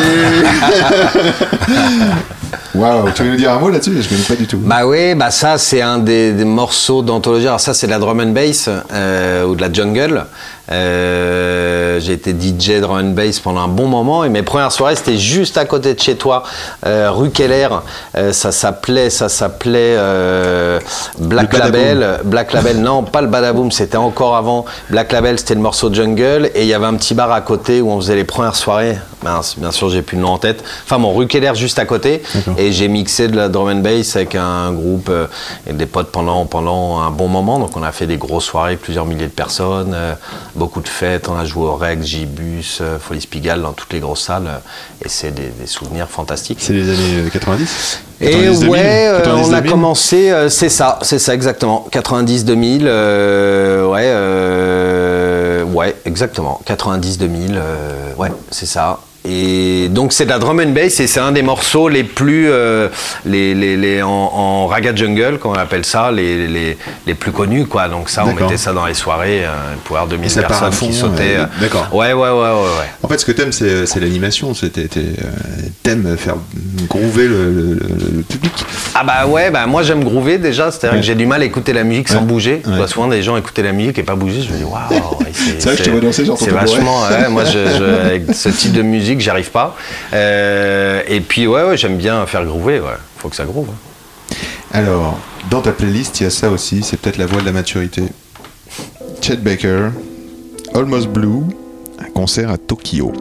Waouh, tu veux nous dire un mot là-dessus Je connais pas du tout. Bah oui, bah ça c'est un des, des morceaux d'anthologie. Alors ça c'est de la drum and bass euh, ou de la jungle. Euh, j'ai été DJ drum and bass pendant un bon moment et mes premières soirées c'était juste à côté de chez toi, euh, rue Keller. Euh, ça s'appelait, ça s'appelait euh, Black. Label. Black Label, non pas le Badaboom, c'était encore avant. Black Label c'était le morceau jungle et il y avait un petit bar à côté où on faisait les premières soirées. Mince, bien sûr j'ai plus le nom en tête. Enfin bon, rue Keller juste à côté et j'ai mixé de la drum and bass avec un groupe euh, et des potes pendant pendant un bon moment. Donc on a fait des grosses soirées, plusieurs milliers de personnes, euh, beaucoup de fêtes. On a joué au Rex, Gibus, euh, Folies Pigalle dans toutes les grosses salles euh, et c'est des, des souvenirs fantastiques. C'est les années euh, 90 Et 90, 2000, ouais, euh, 90, on a 2000. commencé, euh, c'est ça, c'est ça exactement. 90-2000, euh, ouais, euh, ouais, exactement. 90-2000, euh, ouais, c'est ça. Et donc c'est de la drum and bass et c'est un des morceaux les plus, euh, les, les, les- en, en raga jungle, comme on appelle ça, les, les, les plus connus quoi. Donc ça, on mettait ça dans les soirées, euh, pour avoir 2000 ça part à personnes qui fond, sautaient. euh, euh. d'accord. Ouais, ouais, ouais, ouais, ouais. En fait, ce que t'aimes, c'est c'est l'animation. c'est- euh, T'aimes faire groover le, le- le- le public. Ah bah ouais, bah moi j'aime groover déjà, c'est-à-dire Ouais. que j'ai du mal à écouter la musique sans bouger. Je vois souvent des gens écouter la musique et pas bouger, je me dis waouh. ouais, C'est vrai que je te vois danser, j'entends C'est ton bruit. vachement, ouais, moi je, je- avec ce type de musique j'arrive pas. Euh, et puis ouais, ouais j'aime bien faire groover, ouais. Faut que ça groove. hein. Alors, dans ta playlist, il y a ça aussi. C'est peut-être la voix de la maturité. Chet Baker, Almost Blue, un concert à Tokyo.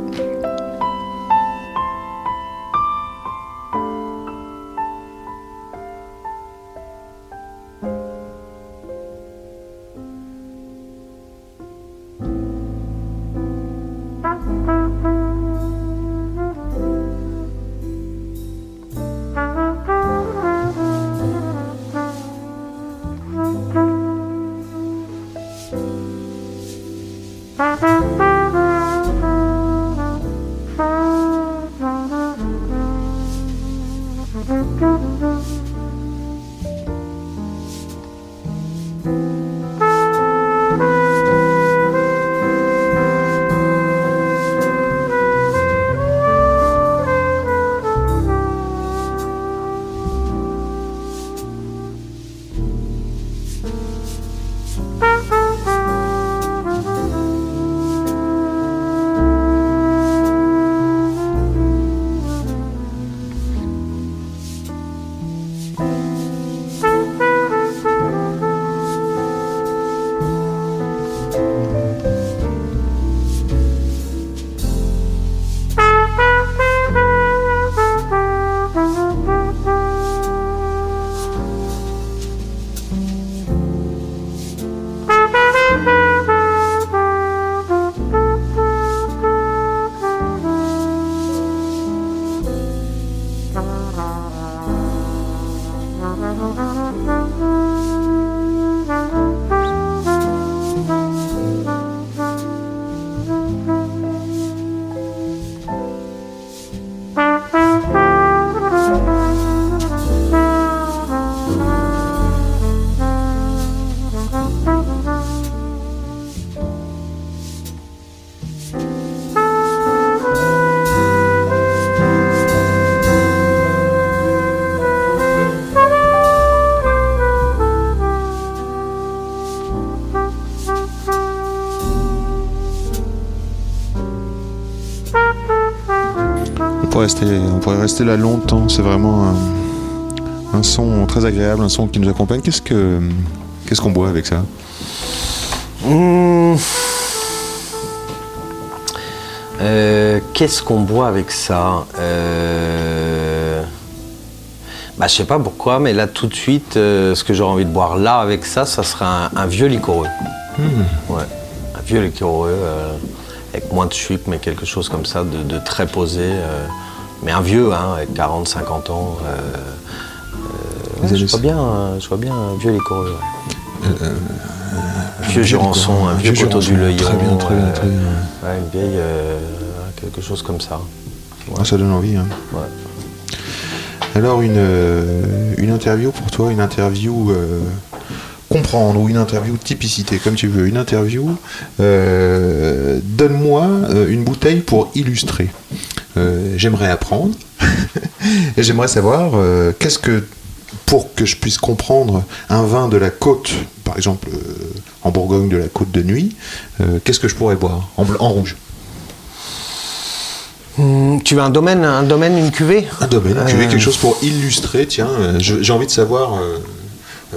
Rester là longtemps. C'est vraiment un, un son très agréable, un son qui nous accompagne. Qu'est-ce que, qu'est-ce qu'on boit avec ça? Mmh. Euh, Qu'est-ce qu'on boit avec ça? Euh... bah, Je sais pas pourquoi, mais là tout de suite, euh, ce que j'aurais envie de boire là avec ça, ça serait un, un vieux liquoreux. Ouais, un vieux liquoreux euh, avec moins de sucre, mais quelque chose comme ça de, de très posé. euh, mais un vieux, hein, avec 40, 50 ans. euh, euh, ouais, Vous je, vois bien, euh, je vois bien un vieux liquoreux. ouais. vieux Jurançon, un vieux coteau du. Leillon. Très bien, très bien, très bien. Ouais, une vieille. quelque chose comme ça. Ah, Ça donne envie. hein. Ouais. Alors une, euh, une interview pour toi, une interview euh, comprendre ou une interview typicité, comme tu veux. Une interview, euh, donne-moi une bouteille pour illustrer. J'aimerais apprendre. Et j'aimerais savoir euh, qu'est-ce que pour que je puisse comprendre un vin de la côte, par exemple euh, en Bourgogne de la côte de nuit, euh, qu'est-ce que je pourrais boire en, en rouge? Hum, tu veux un domaine, un domaine, une cuvée? Un domaine, veux Euh, quelque chose pour illustrer, tiens, j'ai envie de savoir,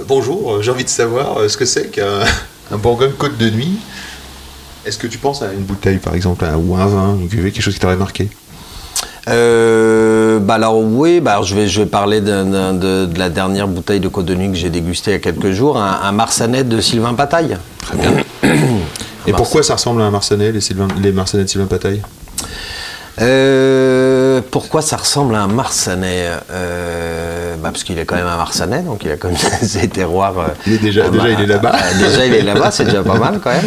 bonjour, j'ai envie de savoir ce que c'est qu'un un Bourgogne Côte de Nuit. Est-ce que tu penses à une bouteille par exemple, à- ou un vin, une cuvée, quelque chose qui t'aurait marqué? Euh, bah alors oui, bah alors je vais je vais parler de, de la dernière bouteille de Côte de Nuit que j'ai dégustée il y a quelques jours, un, un Marsanais de Sylvain Pataille. Très bien. Et pourquoi ça ressemble à un Marsanais, les, Sylvain, les Marsanais de Sylvain Pataille? Euh, pourquoi ça ressemble à un Marsanais Euh, bah Parce qu'il est quand même un Marsanais, donc il a quand même ses terroirs. euh, Il est déjà- déjà, il est là-bas. déjà il est là-bas, c'est déjà pas mal quand même.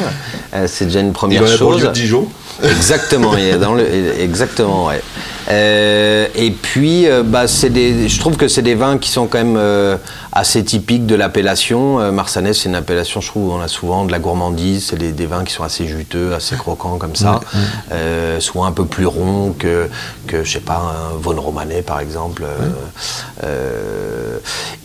Euh, c'est déjà une Il première la chose. de Dijon. Exactement, il est dans le, exactement, ouais. Euh, et puis, euh, bah, c'est des, je trouve que c'est des vins qui sont quand même euh, assez typiques de l'appellation. Marsanais, c'est une appellation, je trouve, on a souvent de la gourmandise. C'est des, des vins qui sont assez juteux, assez croquants comme ça, Euh, souvent un peu plus ronds que, que je sais pas, un Von Romanet par exemple.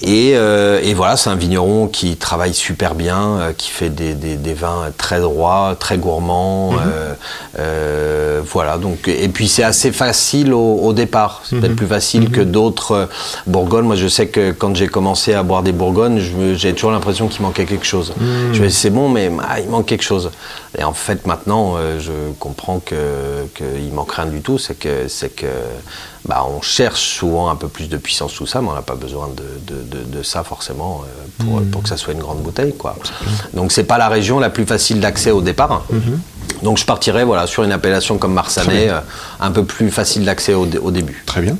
Et, et voilà, c'est un vigneron qui travaille super bien, qui fait des, des- des vins très droits, très gourmands. euh, euh, voilà, donc, et puis c'est assez facile au, au départ. C'est peut-être plus facile que d'autres euh, Bourgognes. Moi, je sais que quand j'ai commencé à boire des Bourgognes, j'ai toujours l'impression qu'il manquait quelque chose. Je me dis, c'est bon, mais ah, il manque quelque chose. Et en fait, maintenant, euh, je comprends que qu'il manque rien du tout. C'est que, c'est que bah, on cherche souvent un peu plus de puissance, tout ça, mais on n'a pas besoin de, de- de- de ça forcément pour, pour que ça soit une grande bouteille. Quoi. Donc c'est pas la région la plus facile d'accès au départ. Donc je partirais voilà, sur une appellation comme Marsanais, euh, un peu plus facile d'accès au, dé- au début. Très bien.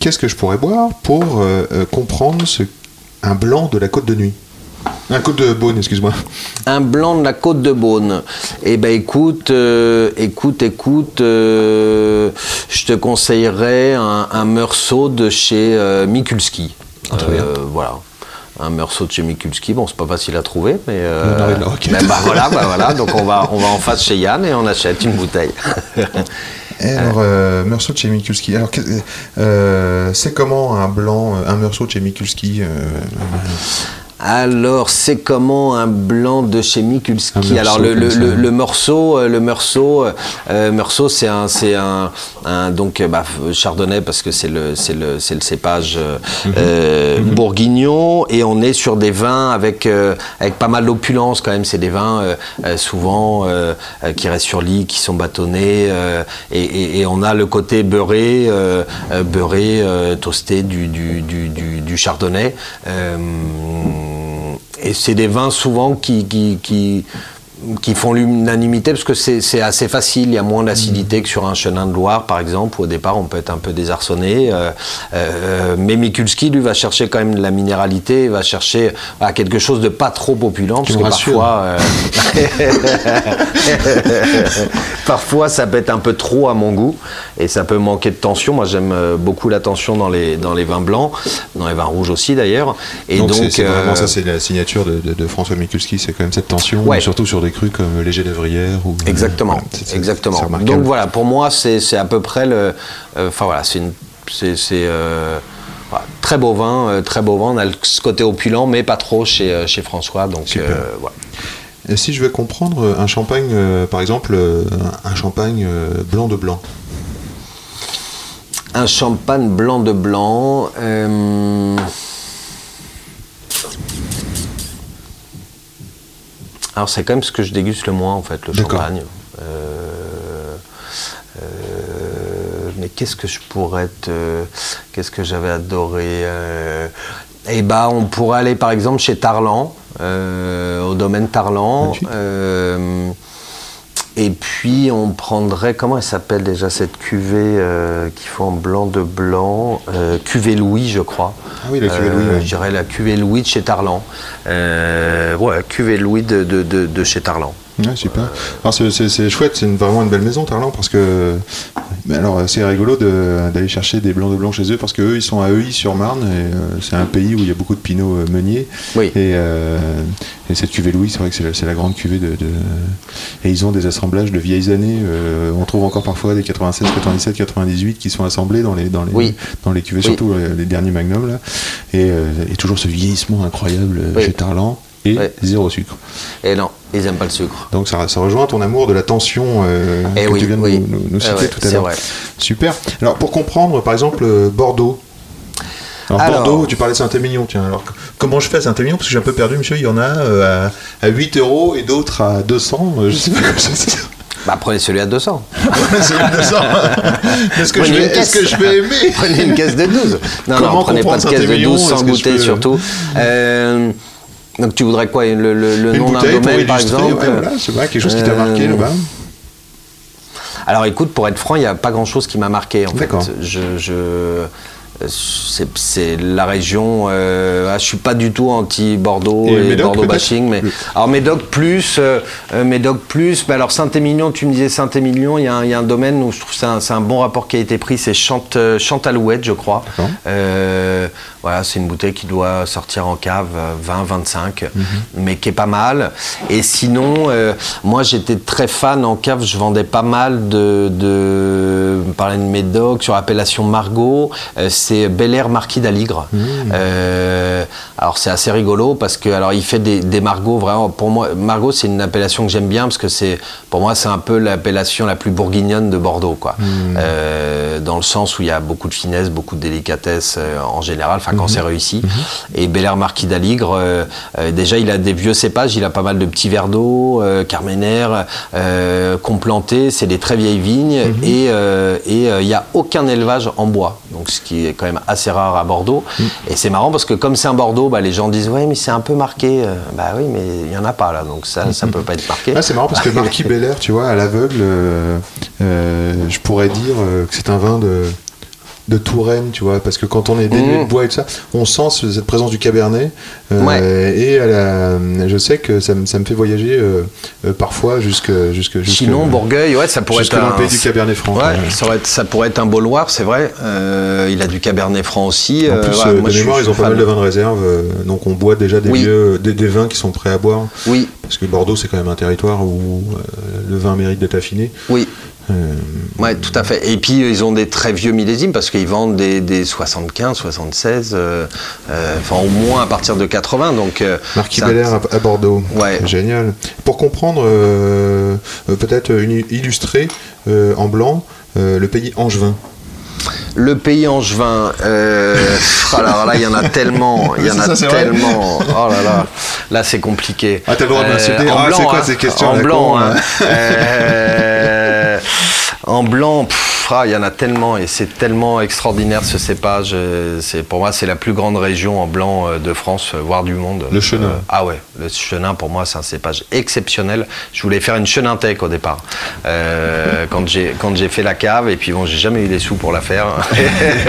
Qu'est-ce que je pourrais boire pour euh, euh, comprendre ce, un blanc de la Côte de Nuit? Un coup de Beaune, excuse-moi. Un blanc de la côte de Beaune. Eh ben écoute, euh, écoute, écoute, je te conseillerais un, un Meursault de chez Mikulski. très bien. Voilà. Un Meursault de chez Mikulski, bon c'est pas facile à trouver, mais, euh, mais bah voilà, bah voilà, donc on va, on va en face chez Yann et on achète une bouteille. Et alors, euh, Meursault de chez Mikulski. Alors, euh, c'est comment un blanc, un Meursault de chez Mikulski euh, Alors, c'est comment un blanc de chez Mikulski Alors, le, le, le, le Meursault, euh, le Meursault, euh, Meursault, c'est un, c'est un, un- donc euh, bah, Chardonnay parce que c'est le, c'est le, c'est le cépage euh, Mhm. euh, bourguignon et on est sur des vins avec, euh, avec pas mal d'opulence quand même. C'est des vins euh, euh, souvent euh, euh, qui restent sur lit, qui sont bâtonnés euh, et, et- et on a le côté beurré, euh, euh, beurré, euh, toasté du, du, du, du, du Chardonnay. Et c'est des vins souvent qui, qui, qui font l'unanimité parce que c'est assez facile, il y a moins d'acidité que sur un chenin de Loire par exemple, où au départ on peut être un peu désarçonné. euh, euh, mais Mikulski lui va chercher quand même de la minéralité, va chercher voilà, quelque chose de pas trop opulent parce que parfois, euh, parfois ça peut être un peu trop à mon goût et ça peut manquer de tension. Moi j'aime beaucoup la tension dans les, dans les vins blancs, dans les vins rouges aussi d'ailleurs. Et donc, donc, c'est, vraiment ça, c'est la signature de, de- de François Mikulski, c'est quand même cette tension, Ouais. surtout sur des crus comme Léger d'Avrière. Ou, Exactement, Voilà, c'est- exactement. remarquable. Donc voilà, pour moi, c'est à peu près le. euh, Enfin voilà, c'est euh, voilà, très beau vin, euh, très beau vin. On a ce côté opulent, mais pas trop chez, euh, chez François. Donc Super. euh, voilà. Et si je veux comprendre, euh, un champagne, euh, par exemple, euh, un un champagne euh, blanc de blanc. Un champagne blanc de blanc. Alors c'est quand même ce que je déguste le moins en fait, le champagne. Euh, euh, mais qu'est-ce que je pourrais te... Qu'est-ce que j'avais adoré euh, Eh ben, on pourrait aller par exemple chez Tarlan, au domaine Tarlan. Et puis on prendrait, comment elle s'appelle déjà cette cuvée euh, qui font en blanc de blanc euh, Cuvée Louis, je crois. Ah oui, la cuvée Euh, Louis. Je dirais la cuvée Louis de chez Tarlan. Euh, ouais, cuvée Louis de, de, de, de chez Tarlan. Ouais, super. Alors, c'est, chouette, c'est vraiment une belle maison, Tarlan, parce que. mais alors, c'est rigolo de- d'aller chercher des blancs de blanc chez eux, parce qu'eux, ils sont à Euilly-sur-Marne, et euh, c'est un pays où il y a beaucoup de pinots euh, meuniers. Oui. Et, euh, et cette cuvée Louis, c'est vrai que c'est la, c'est la grande cuvée de, de- Et ils ont des assemblages de vieilles années. euh, on trouve encore parfois des 96, 97, 98 qui sont assemblés dans les, dans les, Oui. dans les cuvées, Oui. surtout les, les derniers magnums, là. Et, euh, et toujours ce vieillissement incroyable euh, chez Tarlan, et zéro sucre. Et non, ils aiment pas le sucre. Donc ça, ça rejoint ton amour de la tension euh, Eh que oui, tu viens de oui. nous, Eh citer ouais, tout à l'heure. Super. Alors pour comprendre, par exemple, euh, Bordeaux. Alors, Alors- Bordeaux, tu parlais de Saint-Émilion, tiens. Alors comment je fais à Saint-Émilion? Parce que suis un peu perdu, monsieur. Il y en a euh, à, à 8 euros et d'autres à 200. euh, je sais pas. Bah prenez celui à 200. C'est 200. Est-ce que, je Prenez vais, une est-ce caisse. que je vais aimer? Prenez une caisse de 12. Non, Comment non, prenez pas de caisse de Saint-Émilion? 12 sans Est-ce goûter peux- surtout. Euh, donc tu voudrais quoi Le, le- le Une nom d'un domaine par exemple ouais, voilà, je sais pas, quelque chose qui t'a marqué Euh, là-bas. Alors écoute, pour être franc, il n'y a pas grand-chose qui m'a marqué en fait. Je- c'est, la région. Euh, ah, je suis pas du tout anti Bordeaux Et et, Médoc, Bordeaux bashing, mais alors Médoc plus, euh, euh, Médoc plus. Mais alors Saint-Émilion, tu me disais Saint-Émilion, il y, a un- il y a un domaine où je trouve que c'est un, c'est un bon rapport qui a été pris, c'est Chante, euh, Chantalouette, je crois. Euh, voilà, c'est une bouteille qui doit sortir en cave 20-25, Mhm. mais qui est pas mal. Et sinon, moi j'étais très fan en cave, je vendais pas mal de. parlait de Médoc sur l'appellation Margot, c'est Bel Air Marquis d'Aligre. Mmh. Euh, alors c'est assez rigolo parce que alors il fait des, des Margots vraiment. Pour moi, Margot c'est une appellation que j'aime bien parce que c'est pour moi c'est un peu l'appellation la plus bourguignonne de Bordeaux, quoi. Mmh. Euh, dans le sens où il y a beaucoup de finesse, beaucoup de délicatesse euh, en général, enfin quand c'est réussi. Et Bel Air Marquis d'Aligre, déjà il a des vieux cépages, il a pas mal de petits verres d'eau, Carmener, euh, complantés, c'est des très vieilles vignes et il n'y a aucun élevage en bois, donc ce qui est quand même assez rare à Bordeaux. Et c'est marrant parce que comme c'est un Bordeaux, bah, les gens disent ouais mais c'est un peu marqué. Euh, Bah oui mais il y en a pas là, donc ça ça peut pas être marqué. Ah, c'est marrant parce que Marquis Belair, tu vois, à l'aveugle, euh, euh, je pourrais dire que c'est un vin de de Touraine, tu vois, parce que quand on est dénué de bois et tout ça, on sent ce- cette présence du Cabernet. euh, Ouais. Et à la- je sais que ça, me- ça me fait voyager euh, euh, parfois jusque jusque jusque- Chinon, Bourgueil, ouais, ça pourrait être dans un, le pays du Cabernet Franc. Ouais, ouais. ça, pourrait être un beau Loire, c'est vrai. Euh, il a du Cabernet Franc aussi. En plus, ouais, moi, de mémoire, ils ont pas mal de vins de réserve, donc on boit déjà des, Oui. vieux, des, des vins qui sont prêts à boire. Oui, Parce que Bordeaux, c'est quand même un territoire où le vin mérite d'être affiné. oui. Euh, Ouais, tout à fait. Et puis, ils ont des très vieux millésimes parce qu'ils vendent des, des 75, 76, euh, euh, enfin au moins à partir de 80. Donc, euh, Marquis un- Belair à, Bordeaux. Ouais. Génial. Pour comprendre, euh, euh, peut-être illustrer euh, en blanc euh, le pays angevin. Le pays angevin, euh, alors là, il y en a tellement, il y en a ça, c'est vrai. tellement. Oh là là, là c'est compliqué. Ah, t'as le droit de m'insulter. en Ah, blanc, c'est quoi hein. ces questions En la blanc, con, hein. hein. Euh, en blanc, il y en a tellement et c'est tellement extraordinaire ce cépage. euh, C'est pour moi, c'est la plus grande région en blanc euh, de France, euh, voire du monde. Le Chenin. Euh, ah ouais, le chenin pour moi c'est un cépage exceptionnel. Je voulais faire une chenintec au départ euh, quand j'ai quand j'ai fait la cave et puis bon j'ai jamais eu les sous pour la faire.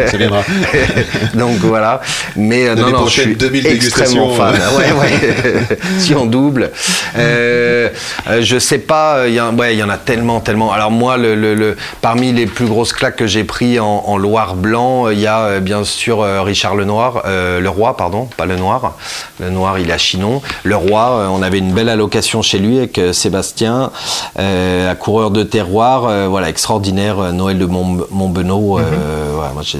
Ça viendra. Donc voilà. Mais euh, non non je suis 2000 extrêmement fan. Ouais ouais. si on double. Je sais pas. Il y, en- ouais, y en a tellement tellement. Alors moi le, le- le- parmi les plus grosses claques que j'ai pris en, en Loire blanc, il y a euh, bien sûr euh, Richard Lenoir, euh, le roi pardon, pas le noir. Le noir il à Chinon. Le roi, euh, on avait une belle allocation chez lui avec euh, Sébastien, euh, à coureur de terroir, euh, voilà extraordinaire. euh, Noël de Mont- Montbenoît. euh, voilà, moi j'ai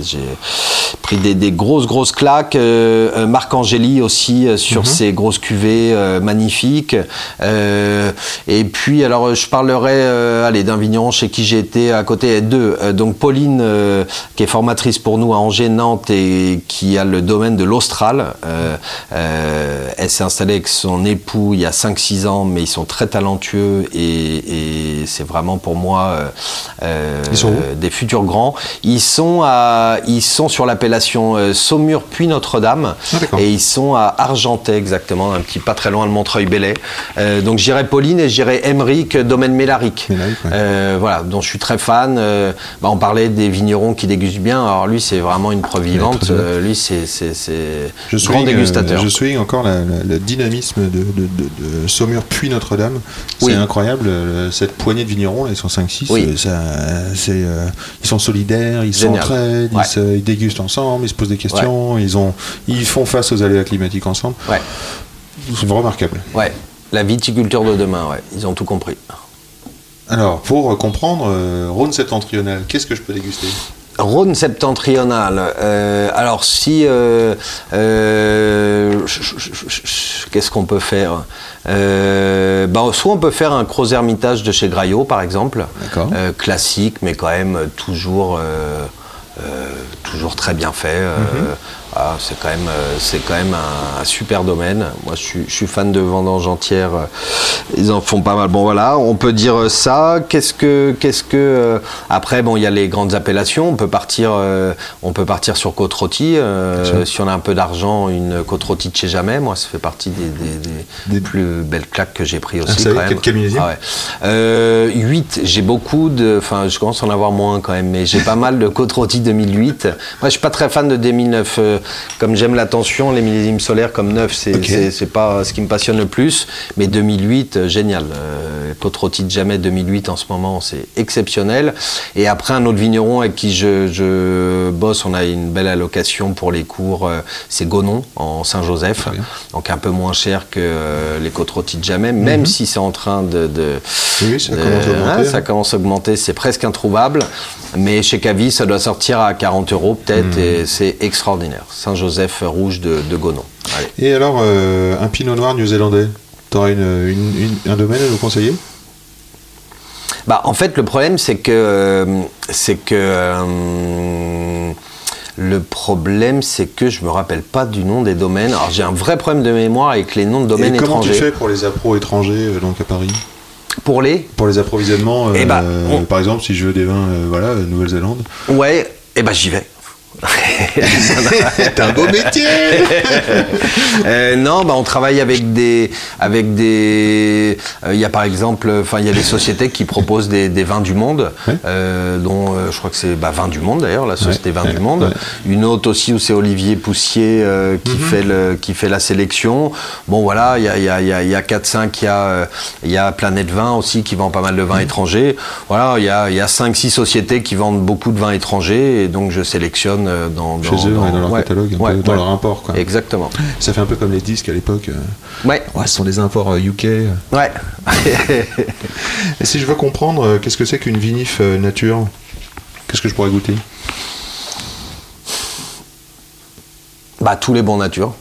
pris des, des grosses grosses claques. euh, euh, Marc Angéli aussi euh, sur ses grosses cuvées euh, magnifiques. Euh, et puis alors je parlerai euh, allez d'un vigneron chez qui j'ai été à côté deux. Euh, donc Pauline euh, qui est formatrice pour nous à Angers Nantes et qui a le domaine de l'Austral. Euh, euh, elle s'est installée avec son époux il y a 5-6 ans, mais ils sont très talentueux et, et c'est vraiment pour moi euh, euh, des futurs grands. Ils sont à, ils sont sur l'appellation euh, Saumur puis Notre-Dame Ah, et ils sont à Argentais exactement, un petit pas très loin de Montreuil-Bellay. Euh, donc j'irai Pauline et j'irai Emeric Domaine Mélaric. Mélaric, ouais. Euh, voilà, dont je suis très fan. Euh, bah, on parlait des vignerons qui dégustent bien. Alors lui, c'est vraiment une preuve vivante. lui, c'est grand dégustateur. je souligne encore la- la- le dynamisme de, de, de- de Saumur puis Notre-Dame. C'est Oui. incroyable, cette poignée de vignerons, là, ils sont 5-6, Oui. ils sont solidaires, ils s'entraident, Ouais. ils dégustent ensemble, ils se posent des questions, ils, ont, ils font face aux aléas climatiques ensemble. Ouais, C'est remarquable. ouais. La viticulture de demain, ouais. Ils ont tout compris. Alors, pour comprendre, euh, Rhône septentrional, qu'est-ce que je peux déguster? Rhône septentrional. euh, alors si, euh, euh, qu'est-ce qu'on peut faire? Ben, Soit on peut faire un Gros Hermitage de chez Graillot, par exemple, classique, mais quand même toujours, toujours très bien fait. euh, ah, c'est quand même, euh, c'est quand même un, un super domaine. Moi, je suis, je suis fan de vendanges entières. euh, Ils en font pas mal. Bon, voilà, on peut dire euh, ça. Qu'est-ce que, qu'est-ce que euh, après, bon, il y a les grandes appellations. On peut partir, euh, on peut partir sur côte rôtie. euh, si on a un peu d'argent, une côte rôtie de chez jamais. Moi, ça fait partie des, des- des Des- plus belles claques que j'ai pris aussi. Ah, ça quand même. quel- quel millésime Ah ouais. Euh, 8, j'ai beaucoup de. Enfin, je commence à en avoir moins quand même, mais j'ai pas mal de côte rôtie 2008. Moi, je suis pas très fan de 2009. Euh, comme j'aime l'attention, les millésimes solaires comme 9, c'est Ok. c'est- c'est pas ce qui me passionne le plus. Mais 2008, euh, génial. Euh, côte rôtie de jamais 2008 en ce moment, c'est exceptionnel. Et après, un autre vigneron avec qui je, je bosse, on a une belle allocation pour les cours, euh, c'est Gonon en Saint-Joseph. Donc un peu moins cher que euh, les côtes rôties de jamais, même si c'est en train de. de Oui, ça de- commence à augmenter, hein, ça commence à augmenter, c'est presque introuvable. Mais chez Cavi, ça doit sortir à 40 euros peut-être, Mhm. et c'est extraordinaire. Saint-Joseph rouge de, de Gonon. Allez. Et alors, euh, un pinot noir new-zélandais T'aurais une, une- une- un domaine à nous conseiller? Bah, en fait, le problème, c'est que. euh, c'est que. euh, le problème, c'est que je me rappelle pas du nom des domaines. Alors, j'ai un vrai problème de mémoire avec les noms de domaines Et comment tu étrangers. fais pour les appros étrangers donc à Paris? Pour les? Pour les approvisionnements, euh, Eh on- par exemple, si je veux des vins, euh, voilà, Nouvelle-Zélande? Ouais, et ben j'y vais. C'est un beau métier Euh, non, bah, on travaille avec des, avec des. euh, Il y a par exemple, enfin, il y a des sociétés qui proposent des, des vins du monde, euh, dont euh, je crois que c'est bah, Vin du Monde d'ailleurs, la société Vin ouais, du Monde. Une autre aussi où c'est Olivier Poussier euh, qui Mhm. fait le, qui fait la sélection. Bon voilà, il y a, il y a, y a, y a 4-5, il y a, euh, y a Planète Vin aussi qui vend pas mal de Mhm. vins étrangers. Voilà, il y a, il y a 5-6 sociétés qui vendent beaucoup de vins étrangers et donc je sélectionne euh, dans, Chez eux, ouais, dans leur ouais, catalogue, un ouais, peu, dans ouais. leur import. Quoi. Exactement. Ça fait un peu comme les disques à l'époque. euh. Ouais, ce sont des imports euh, UK. ouais. Et si je veux comprendre, euh, qu'est-ce que c'est qu'une vinif euh, nature? Qu'est-ce que je pourrais goûter? Bah tous les bons natures.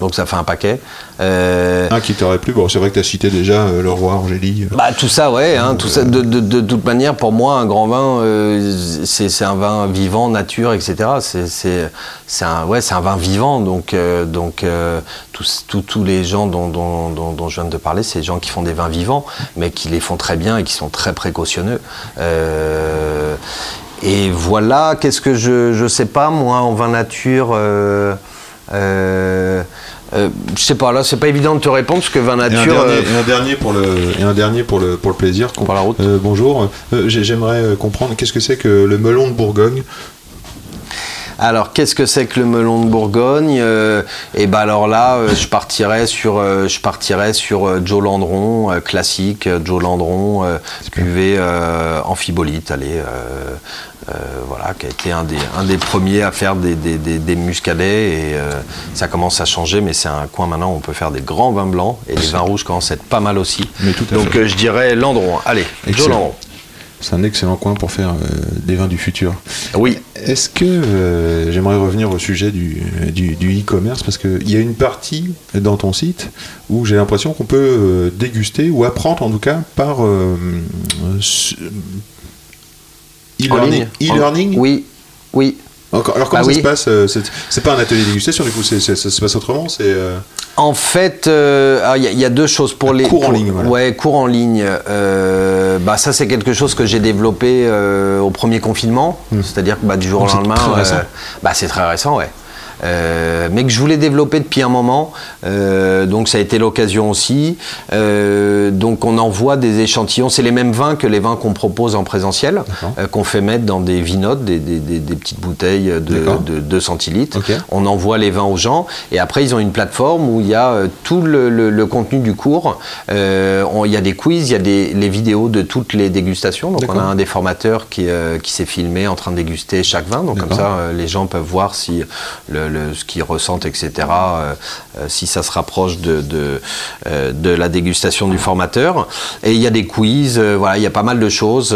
Donc ça fait un paquet. Euh, Un qui t'aurait plu Bon, c'est vrai que tu as cité déjà euh, le roi Angélie. euh. Bah tout ça, ouais, hein, tout ça. De, de- de toute manière, pour moi, un grand vin, euh, c'est un vin vivant, nature, etc. C'est un ouais, c'est un vin vivant. Donc euh, donc euh, tous tous- tous les gens dont, dont, dont, dont je viens de te parler, c'est des gens qui font des vins vivants, mais qui les font très bien et qui sont très précautionneux. Euh, et voilà, qu'est-ce que je je sais pas moi en vin nature. Euh, je sais pas, là c'est pas évident de te répondre parce que vin Et un, nature. dernier, euh, et un dernier pour le et un dernier pour le pour le plaisir. Pour la route. Euh, bonjour. J'ai- J'aimerais comprendre qu'est-ce que c'est que le melon de Bourgogne? Alors, qu'est-ce que c'est que le melon de Bourgogne Euh, Et ben alors là, euh, je partirais sur, euh, je partirais sur euh, Joe Landron, euh, classique, Joe Landron, euh, cuvée euh, amphibolite, allez, euh, euh, voilà, qui a été un des, un des premiers à faire des, des, des, des muscadets et euh, ça commence à changer, mais c'est un coin maintenant où on peut faire des grands vins blancs et les vins rouges commencent à être pas mal aussi. Mais tout à Donc fait. je dirais Landron. Allez, Joe. Landron. C'est un excellent coin pour faire euh, des vins du futur. Oui. Est-ce que euh, j'aimerais revenir au sujet du, du, du e-commerce parce qu'il y a une partie dans ton site où j'ai l'impression qu'on peut euh, déguster ou apprendre en tout cas par euh, e-learning. E-learning? Oui, oui. Encore- Alors comment Bah ça oui. se passe euh, C'est pas un atelier dégustation du coup, c'est- c'est- ça se passe autrement C'est euh, En fait, euh, alors, il y, a- il y a deux choses pour les Cours en ligne, voilà. Ouais, cours en ligne. euh, bah ça c'est quelque chose que j'ai développé au premier confinement, c'est-à-dire que bah, du jour au Hmm. Donc, lendemain. très bah c'est très récent, ouais. Euh, mais que je voulais développer depuis un moment, euh, donc ça a été l'occasion aussi. Euh, donc on envoie des échantillons, c'est les mêmes vins que les vins qu'on propose en présentiel, qu'on fait mettre dans des vinotes, des, des- des- des petites bouteilles de, D'accord. de 2 centilitres. On envoie les vins aux gens et après ils ont une plateforme où il y a tout le, le- le contenu du cours. On- il y a des quiz, il y a des, les vidéos de toutes les dégustations. Donc on a un des formateurs qui, qui s'est filmé en train de déguster chaque vin. Donc comme ça les gens peuvent voir si le, ce qu'ils ressentent, etc. euh, euh, si ça se rapproche de, de, euh, de la dégustation du formateur. Et il y a des quiz, voilà, il y a pas mal de choses.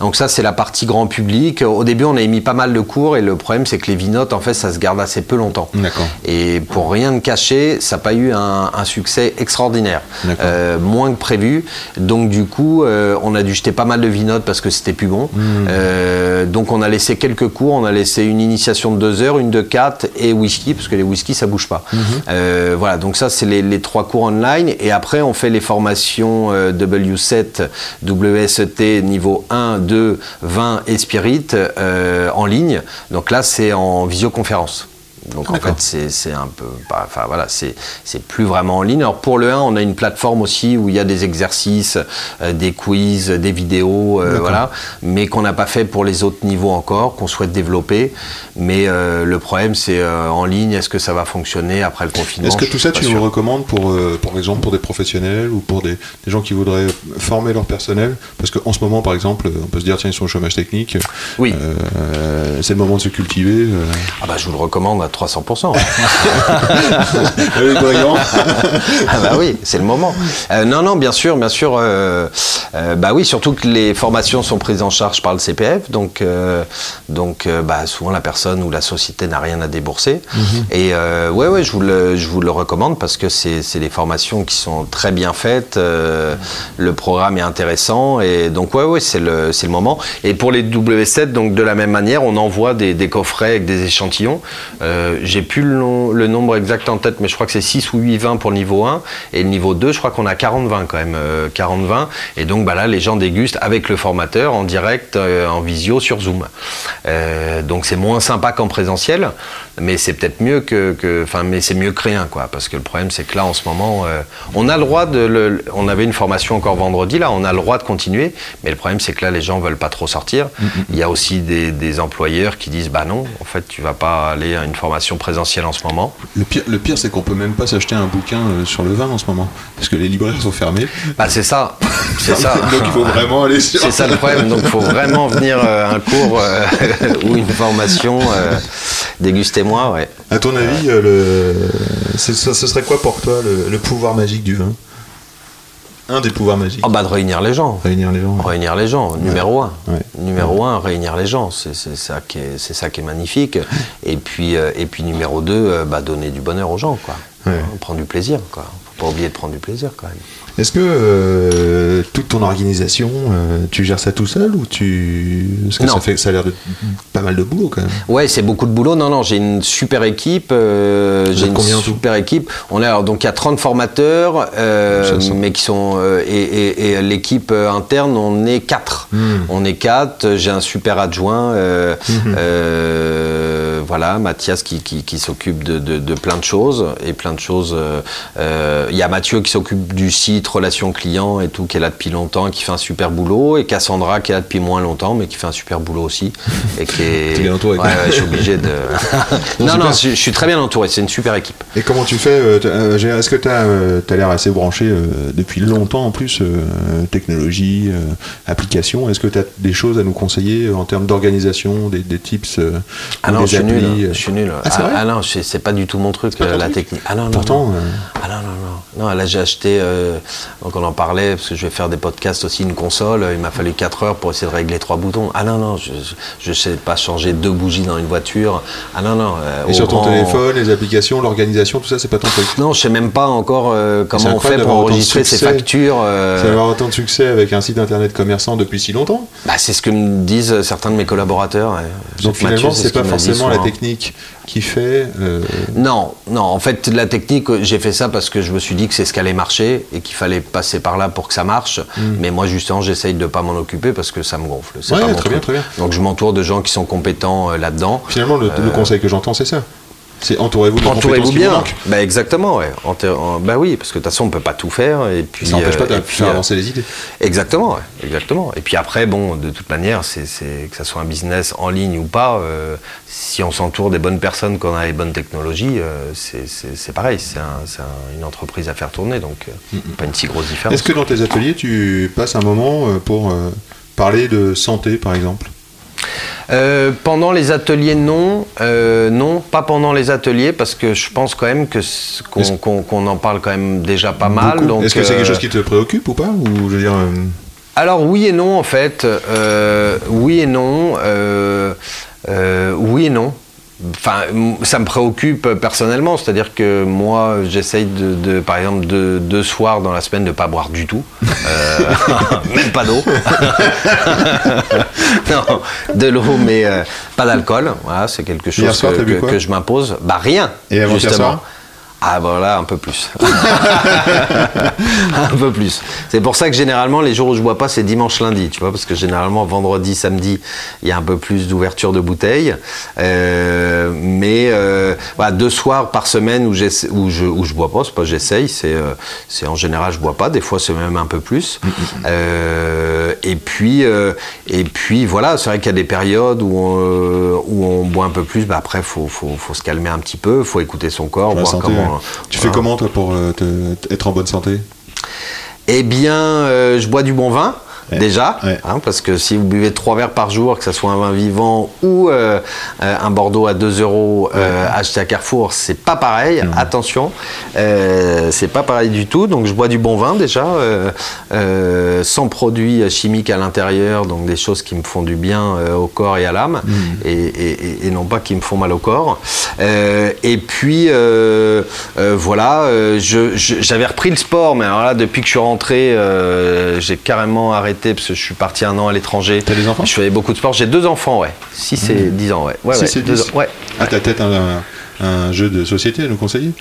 Donc ça, c'est la partie grand public. Au début, on a émis pas mal de cours et le problème, c'est que les vinotes, en fait, ça se garde assez peu longtemps. D'accord. Et pour rien de cacher, ça n'a pas eu un, un succès extraordinaire. Euh, moins que prévu. Donc du coup, euh, on a dû jeter pas mal de vinotes parce que c'était plus bon. Hmm. Euh, donc on a laissé quelques cours, on a laissé une initiation de deux heures, une de quatre et whisky parce que les whisky ça bouge pas. Euh, voilà, donc ça c'est les, les trois cours online et après on fait les formations euh, W7, WSET niveau 1, 2, 20 et Spirit euh, en ligne. Donc là c'est en visioconférence. Donc en fait, c'est un peu. Enfin voilà, c'est plus vraiment en ligne. Alors pour le 1, on a une plateforme aussi où il y a des exercices, euh, des quiz, des vidéos, euh, voilà, mais qu'on n'a pas fait pour les autres niveaux encore, qu'on souhaite développer. Mais euh, le problème, c'est en ligne, est-ce que ça va fonctionner après le confinement? Est-ce que tout ça tu sûr. nous recommandes pour, par exemple pour des professionnels ou pour des, des gens qui voudraient former leur personnel? Parce qu'en ce moment par exemple on peut se dire tiens ils sont au chômage technique, Oui. c'est le moment de se cultiver. Ah bah je vous le recommande à 300%. Les brillants. ah bah oui, c'est le moment. Euh, non, non, bien sûr, bien sûr. euh, euh, bah oui, surtout que les formations sont prises en charge par le CPF, donc, donc bah, souvent la personne ou la société n'a rien à débourser. Et euh, ouais, ouais, je vous le, je vous le recommande parce que c'est des formations qui sont très bien faites. le programme est intéressant et donc ouais, ouais, c'est le, le moment. Et pour les W7, donc de la même manière, on envoie des, des coffrets avec des échantillons. Euh, Euh, J'ai plus le, nom- le nombre exact en tête, mais je crois que c'est 6 ou 8 vins pour le niveau 1. Et le niveau 2, je crois qu'on a 40 vins quand même. euh, 40 vins. Et donc bah là, les gens dégustent avec le formateur en direct, euh, en visio sur Zoom. Donc c'est moins sympa qu'en présentiel, mais c'est peut-être mieux que, que- enfin, mais c'est mieux que rien, quoi. Parce que le problème, c'est que là, en ce moment, euh, on a le droit de, le- on avait une formation encore vendredi, là, on a le droit de continuer, mais le problème, c'est que là, les gens veulent pas trop sortir. Il y a aussi des, des employeurs qui disent, bah non, en fait, tu vas pas aller à une formation présentielle en ce moment. Le pire, le pire c'est qu'on peut même pas s'acheter un bouquin euh, sur le vin en ce moment. Parce que les libraires sont fermés. Bah c'est ça, c'est ça. Donc il faut vraiment aller sur. C'est ça le problème. Donc, il faut vraiment venir euh, à un cours euh, ou une formation. euh, Ouais. À ton avis, euh, le... ce serait quoi pour toi le, le pouvoir magique du vin? Un des pouvoirs magiques. Oh, bah, de réunir les gens. Réunir les gens. ouais. Réunir les gens, numéro un. Ouais. Numéro un, réunir les gens, c'est ça qui est, c'est ça qui est magnifique. Et puis, euh, et puis numéro deux, euh, bah, donner du bonheur aux gens, quoi. Prendre du plaisir, quoi. Faut pas oublier de prendre du plaisir, quand même. Est-ce que euh, toute ton organisation, euh, tu gères ça tout seul ou tu. Parce que Non. ça, fait, ça a l'air de pas mal de boulot quand même. Ouais, c'est beaucoup de boulot. Non, non, j'ai une super équipe. euh, j'ai une super équipe. On donc il y a 30 formateurs, mais qui sont et, et- et l'équipe interne, on est quatre. Hmm. On est quatre. J'ai un super adjoint. euh, voilà, Mathias qui, qui, qui s'occupe de, de- de plein de choses et plein de choses. Il y a Mathieu qui s'occupe du site relations clients et tout, qui est là depuis longtemps, et qui fait un super boulot, et Cassandra qui est là depuis moins longtemps, mais qui fait un super boulot aussi et qui est. T'es bien entouré, Ouais, ouais, je suis obligé de. Non, non, je, je suis très bien entouré. C'est une super équipe. Et comment tu fais euh, euh, Est-ce que tu as, l'air assez branché euh, depuis longtemps en plus euh, Technologie, euh, application? Est-ce que tu as des choses à nous conseiller euh, en termes d'organisation, des, des tips euh, Ah non, des je suis nul. euh Je suis nul. Ah, vrai ah non, c'est pas du tout mon truc, euh, la technique. Ah non, non. Pourtant, non. euh, Ah non, non, non. Non, là j'ai acheté, euh, donc on en parlait, parce que je vais faire des podcasts aussi, une console. Il m'a fallu 4 heures pour essayer de régler trois boutons. Ah non, non, je, je sais pas changer deux bougies dans une voiture. Ah non, non. euh, Et sur ton téléphone, les applications, l'organisation, tout ça, c'est pas ton truc. Non, je sais même pas encore euh, comment on fait pour enregistrer ces factures. euh, C'est avoir autant de succès avec un site internet commerçant depuis si longtemps. bah, c'est ce que me disent certains de mes collaborateurs. Donc finalement, c'est c'est ce pas forcément la technique qui fait. euh, Non, non, en fait, la technique, j'ai fait ça parce que je me suis dit que c'est ce qu'allait marcher et qu'il fallait passer par là pour que ça marche. Mais moi, justement, j'essaye de pas m'en occuper parce que ça me gonfle. Ouais, pas très bien, truc. très bien. Donc, je m'entoure de gens qui sont compétents euh, là-dedans. Finalement, le, le conseil que j'entends, c'est ça. C'est entourez-vous de Entourez-vous bien. Bah, exactement, ouais. Bah oui, parce que de toute façon, on peut pas tout faire. Et puis, Ça n'empêche pas de euh, puis, faire euh, avancer les idées. Exactement, ouais, exactement. Et puis après, bon, de toute manière, c'est, que ça soit un business en ligne ou pas, euh, si on s'entoure des bonnes personnes, qu'on a les bonnes technologies, euh, c'est, pareil, c'est, un- c'est un- une entreprise à faire tourner, donc euh, pas une si grosse différence. Est-ce que dans tes ateliers, tu passes un moment pour euh, parler de santé, par exemple? Euh, pendant les ateliers, non, Euh, non, pas pendant les ateliers, parce que je pense quand même que qu'on, en parle quand même déjà pas mal. Est-ce que c'est euh, quelque chose qui te préoccupe ou pas Ou je veux dire, euh, Alors oui et non en fait. Euh, oui et non. euh, euh, oui et non. Enfin, ça me préoccupe personnellement, c'est-à-dire que moi, j'essaye de, de, par exemple, de deux soirs dans la semaine de pas boire du tout, Euh, même pas d'eau. non, de l'eau, mais euh, pas d'alcool. Voilà, c'est quelque chose que, je m'impose. Bah rien. Et avant-hier justement. Ah voilà, un peu plus. un peu plus. C'est pour ça que généralement les jours où je bois pas, c'est dimanche, lundi, tu vois, parce que généralement vendredi, samedi, il y a un peu plus d'ouverture de bouteilles. Euh, mais euh, voilà, deux soirs par semaine où, où je où je bois pas, c'est pas j'essaye, c'est euh, c'est en général je bois pas. Des fois c'est même un peu plus. Euh, et puis euh, et puis voilà, c'est vrai qu'il y a des périodes où on, euh, où on boit un peu plus. Bah après faut faut faut se calmer un petit peu, faut écouter son corps, voir santé, comment. Tu fais comment, toi, pour euh, te- être en bonne santé? Eh bien, euh, je bois du bon vin. Ouais. Déjà, Ouais. hein, parce que si vous buvez trois verres par jour, que ce soit un vin vivant ou euh, euh, un Bordeaux à 2 euros euh, acheté à Carrefour, c'est pas pareil. Attention, euh, c'est pas pareil du tout. Donc je bois du bon vin déjà, sans produits chimiques à l'intérieur, donc des choses qui me font du bien au corps et à l'âme, et, et- et- et non pas qui me font mal au corps. Et puis voilà, j'avais repris le sport, mais alors là depuis que je suis rentré, j'ai carrément arrêté parce que je suis parti un an à l'étranger. T'as des enfants Je faisais beaucoup de sport. J'ai deux enfants, ouais. 6 et 10 ans, ouais. ouais, 6 ouais, et deux 10. ans, ouais. Ah, t'as peut-être un, un jeu de société à nous conseiller?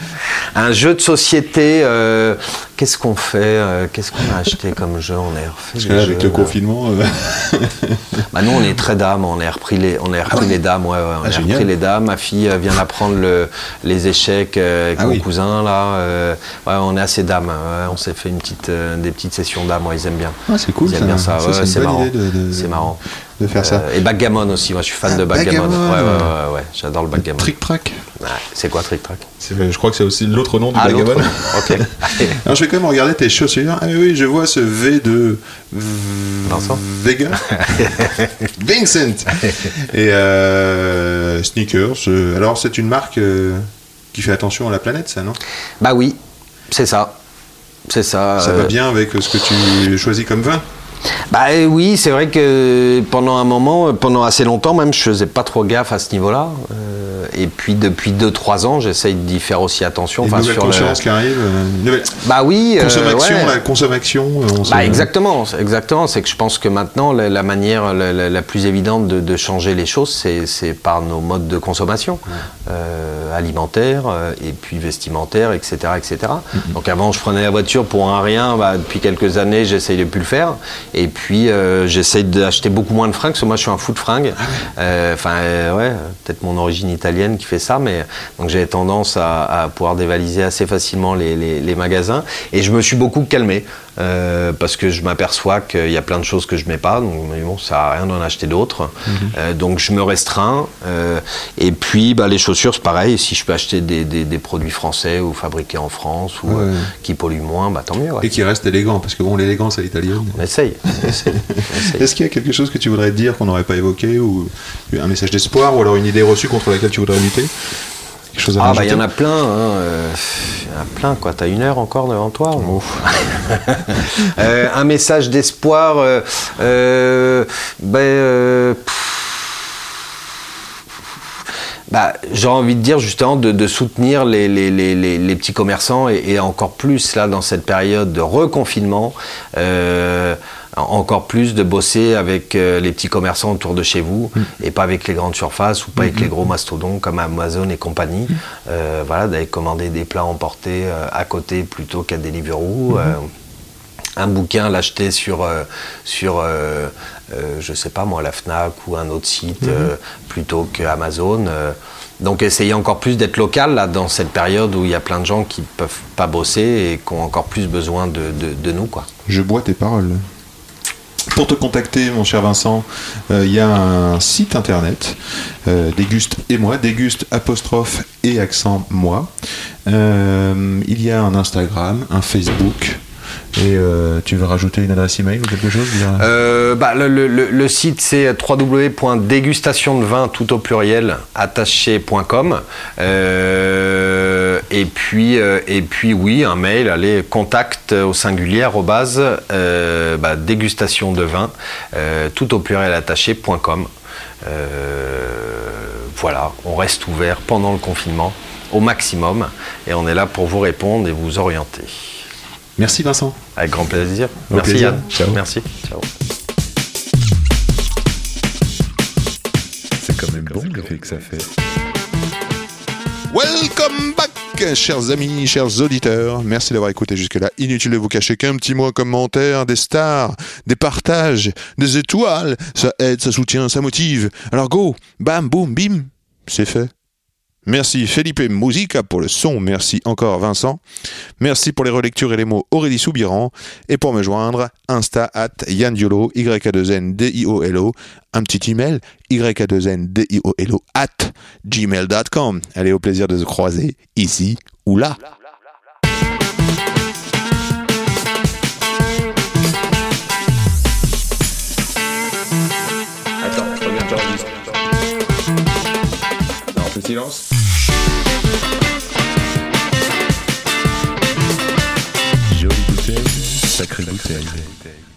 Un jeu de société, euh, qu'est-ce qu'on fait euh, Qu'est-ce qu'on a acheté comme jeu? On a refait Parce que là, avec jeux, le là. confinement, euh, Bah nous on est très dames, on a repris les, on a repris les dames, ouais, ouais, on Ah, a génial. repris les dames. Ma fille euh, vient d'apprendre le, les échecs euh, avec Ah mon oui. cousin là. euh, ouais, on est assez dames. ouais, on s'est fait une petite, euh, des petites sessions dames. Ils aiment bien. Ah, c'est cool, Ils aiment ça. bien ça. Marrant. de- C'est marrant. De faire ça. Euh, et backgammon aussi. Moi, je suis fan Ah, de backgammon. backgammon. Ouais, ouais, ouais, ouais, J'adore le backgammon. Trick-track. Ouais, c'est quoi trick track C'est- Je crois que c'est aussi l'autre nom du Ah, backgammon. Ok. Alors, je vais quand même regarder tes chaussures. Ah oui, oui, je vois ce V de Vincent? Vega. Vincent. Et euh, sneakers. euh, Alors, c'est une marque euh, qui fait attention à la planète, ça, non? Bah oui, c'est ça. C'est ça. Ça euh, va bien avec ce que tu choisis comme vin? Bah euh, oui, c'est vrai que pendant un moment, euh, pendant assez longtemps même, je faisais pas trop gaffe à ce niveau-là. Euh, et puis depuis 2-3 ans, j'essaye d'y faire aussi attention. Une nouvelle sur le- qui arrive. une nouvelle Bah oui. euh, consommation, ouais. la consommation. on Bah exactement, c'est- exactement. C'est que je pense que maintenant, la, la manière la, la- la plus évidente de, de changer les choses, c'est- par nos modes de consommation, euh, alimentaire euh, et puis vestimentaire, etc., etc. Mm-hmm. Donc avant, je prenais la voiture pour un rien. Bah, depuis quelques années, j'essaye de plus le faire. Et puis, euh, j'essaye d'acheter beaucoup moins de fringues, parce que moi, je suis un fou de fringues. Ah Euh, Enfin, euh, ouais, peut-être mon origine italienne qui fait ça, mais donc j'ai tendance à, à pouvoir dévaliser assez facilement les, les- les magasins. Et je me suis beaucoup calmé. Euh, parce que je m'aperçois qu'il y a plein de choses que je mets pas, donc mais bon, ça à rien d'en acheter d'autres. Euh, donc je me restreins. euh, et puis bah, les chaussures, c'est pareil. Si je peux acheter des, des- des produits français ou fabriqués en France ou Ouais. qui polluent moins, bah tant mieux. ouais. Et qui reste élégant, parce que bon, l'élégance à l'italienne. On essaye. on essaye, on essaye. Est-ce qu'il y a quelque chose que tu voudrais dire qu'on n'aurait pas évoqué, ou un message d'espoir, ou alors une idée reçue contre laquelle tu voudrais lutter Quelque chose à Ah bah il y en a plein, hein, euh, y en a plein quoi. T'as une heure encore devant toi. Euh, un message d'espoir. euh, euh, ben, euh, bah, j'ai envie de dire justement de, de soutenir les, les- les- petits commerçants et, et encore plus là dans cette période de reconfinement, encore plus de bosser avec euh, les petits commerçants autour de chez vous et pas avec les grandes surfaces ou pas avec les gros mastodons comme Amazon et compagnie. Euh, voilà, d'aller commander des plats emportés euh, à côté plutôt qu'à Deliveroo. euh, un bouquin, l'acheter sur, euh, sur euh, euh, je sais pas moi, la FNAC ou un autre site euh, plutôt qu'Amazon. euh. donc essayer encore plus d'être local là, dans cette période où il y a plein de gens qui peuvent pas bosser et qui ont encore plus besoin de, de- de nous. Quoi. Je bois tes paroles. Pour te contacter, mon cher Vincent, euh, il y a un site internet, euh, Déguste et moi, Déguste apostrophe et accent moi. Euh, il y a un Instagram, un Facebook. Et euh, tu veux rajouter une adresse email ou quelque chose Euh, bah, le, site c'est www.dégustation de vin tout au pluriel attaché.com Euh, et puis et puis oui un mail allez contact au singulier arrobase, euh, bah, dégustation de vin tout au pluriel attaché.com voilà on reste ouvert pendant le confinement au maximum et on est là pour vous répondre et vous orienter Merci Vincent. avec grand plaisir Au merci plaisir. Yann Ciao. merci ciao C'est quand même bon l'effet que ça fait. Welcome back, chers amis, chers auditeurs. Merci d'avoir écouté jusque-là. Inutile de vous cacher qu'un petit mot, un commentaire, des stars, des partages, des étoiles. Ça aide, ça soutient, ça motive. Alors go, bam, boum, bim, c'est fait. Merci Felipe Musica pour le son. Merci encore Vincent. Merci pour les relectures et les mots Aurélie Soubiran. Et pour me joindre, Insta at Yann Diolo, Y-A-2-N D-I-O-L-O. Un petit email, Y-A-2-N D-I-O-L-O at gmail.com. Allez, au plaisir de se croiser ici ou là. Silence. Bouteille, sacrée.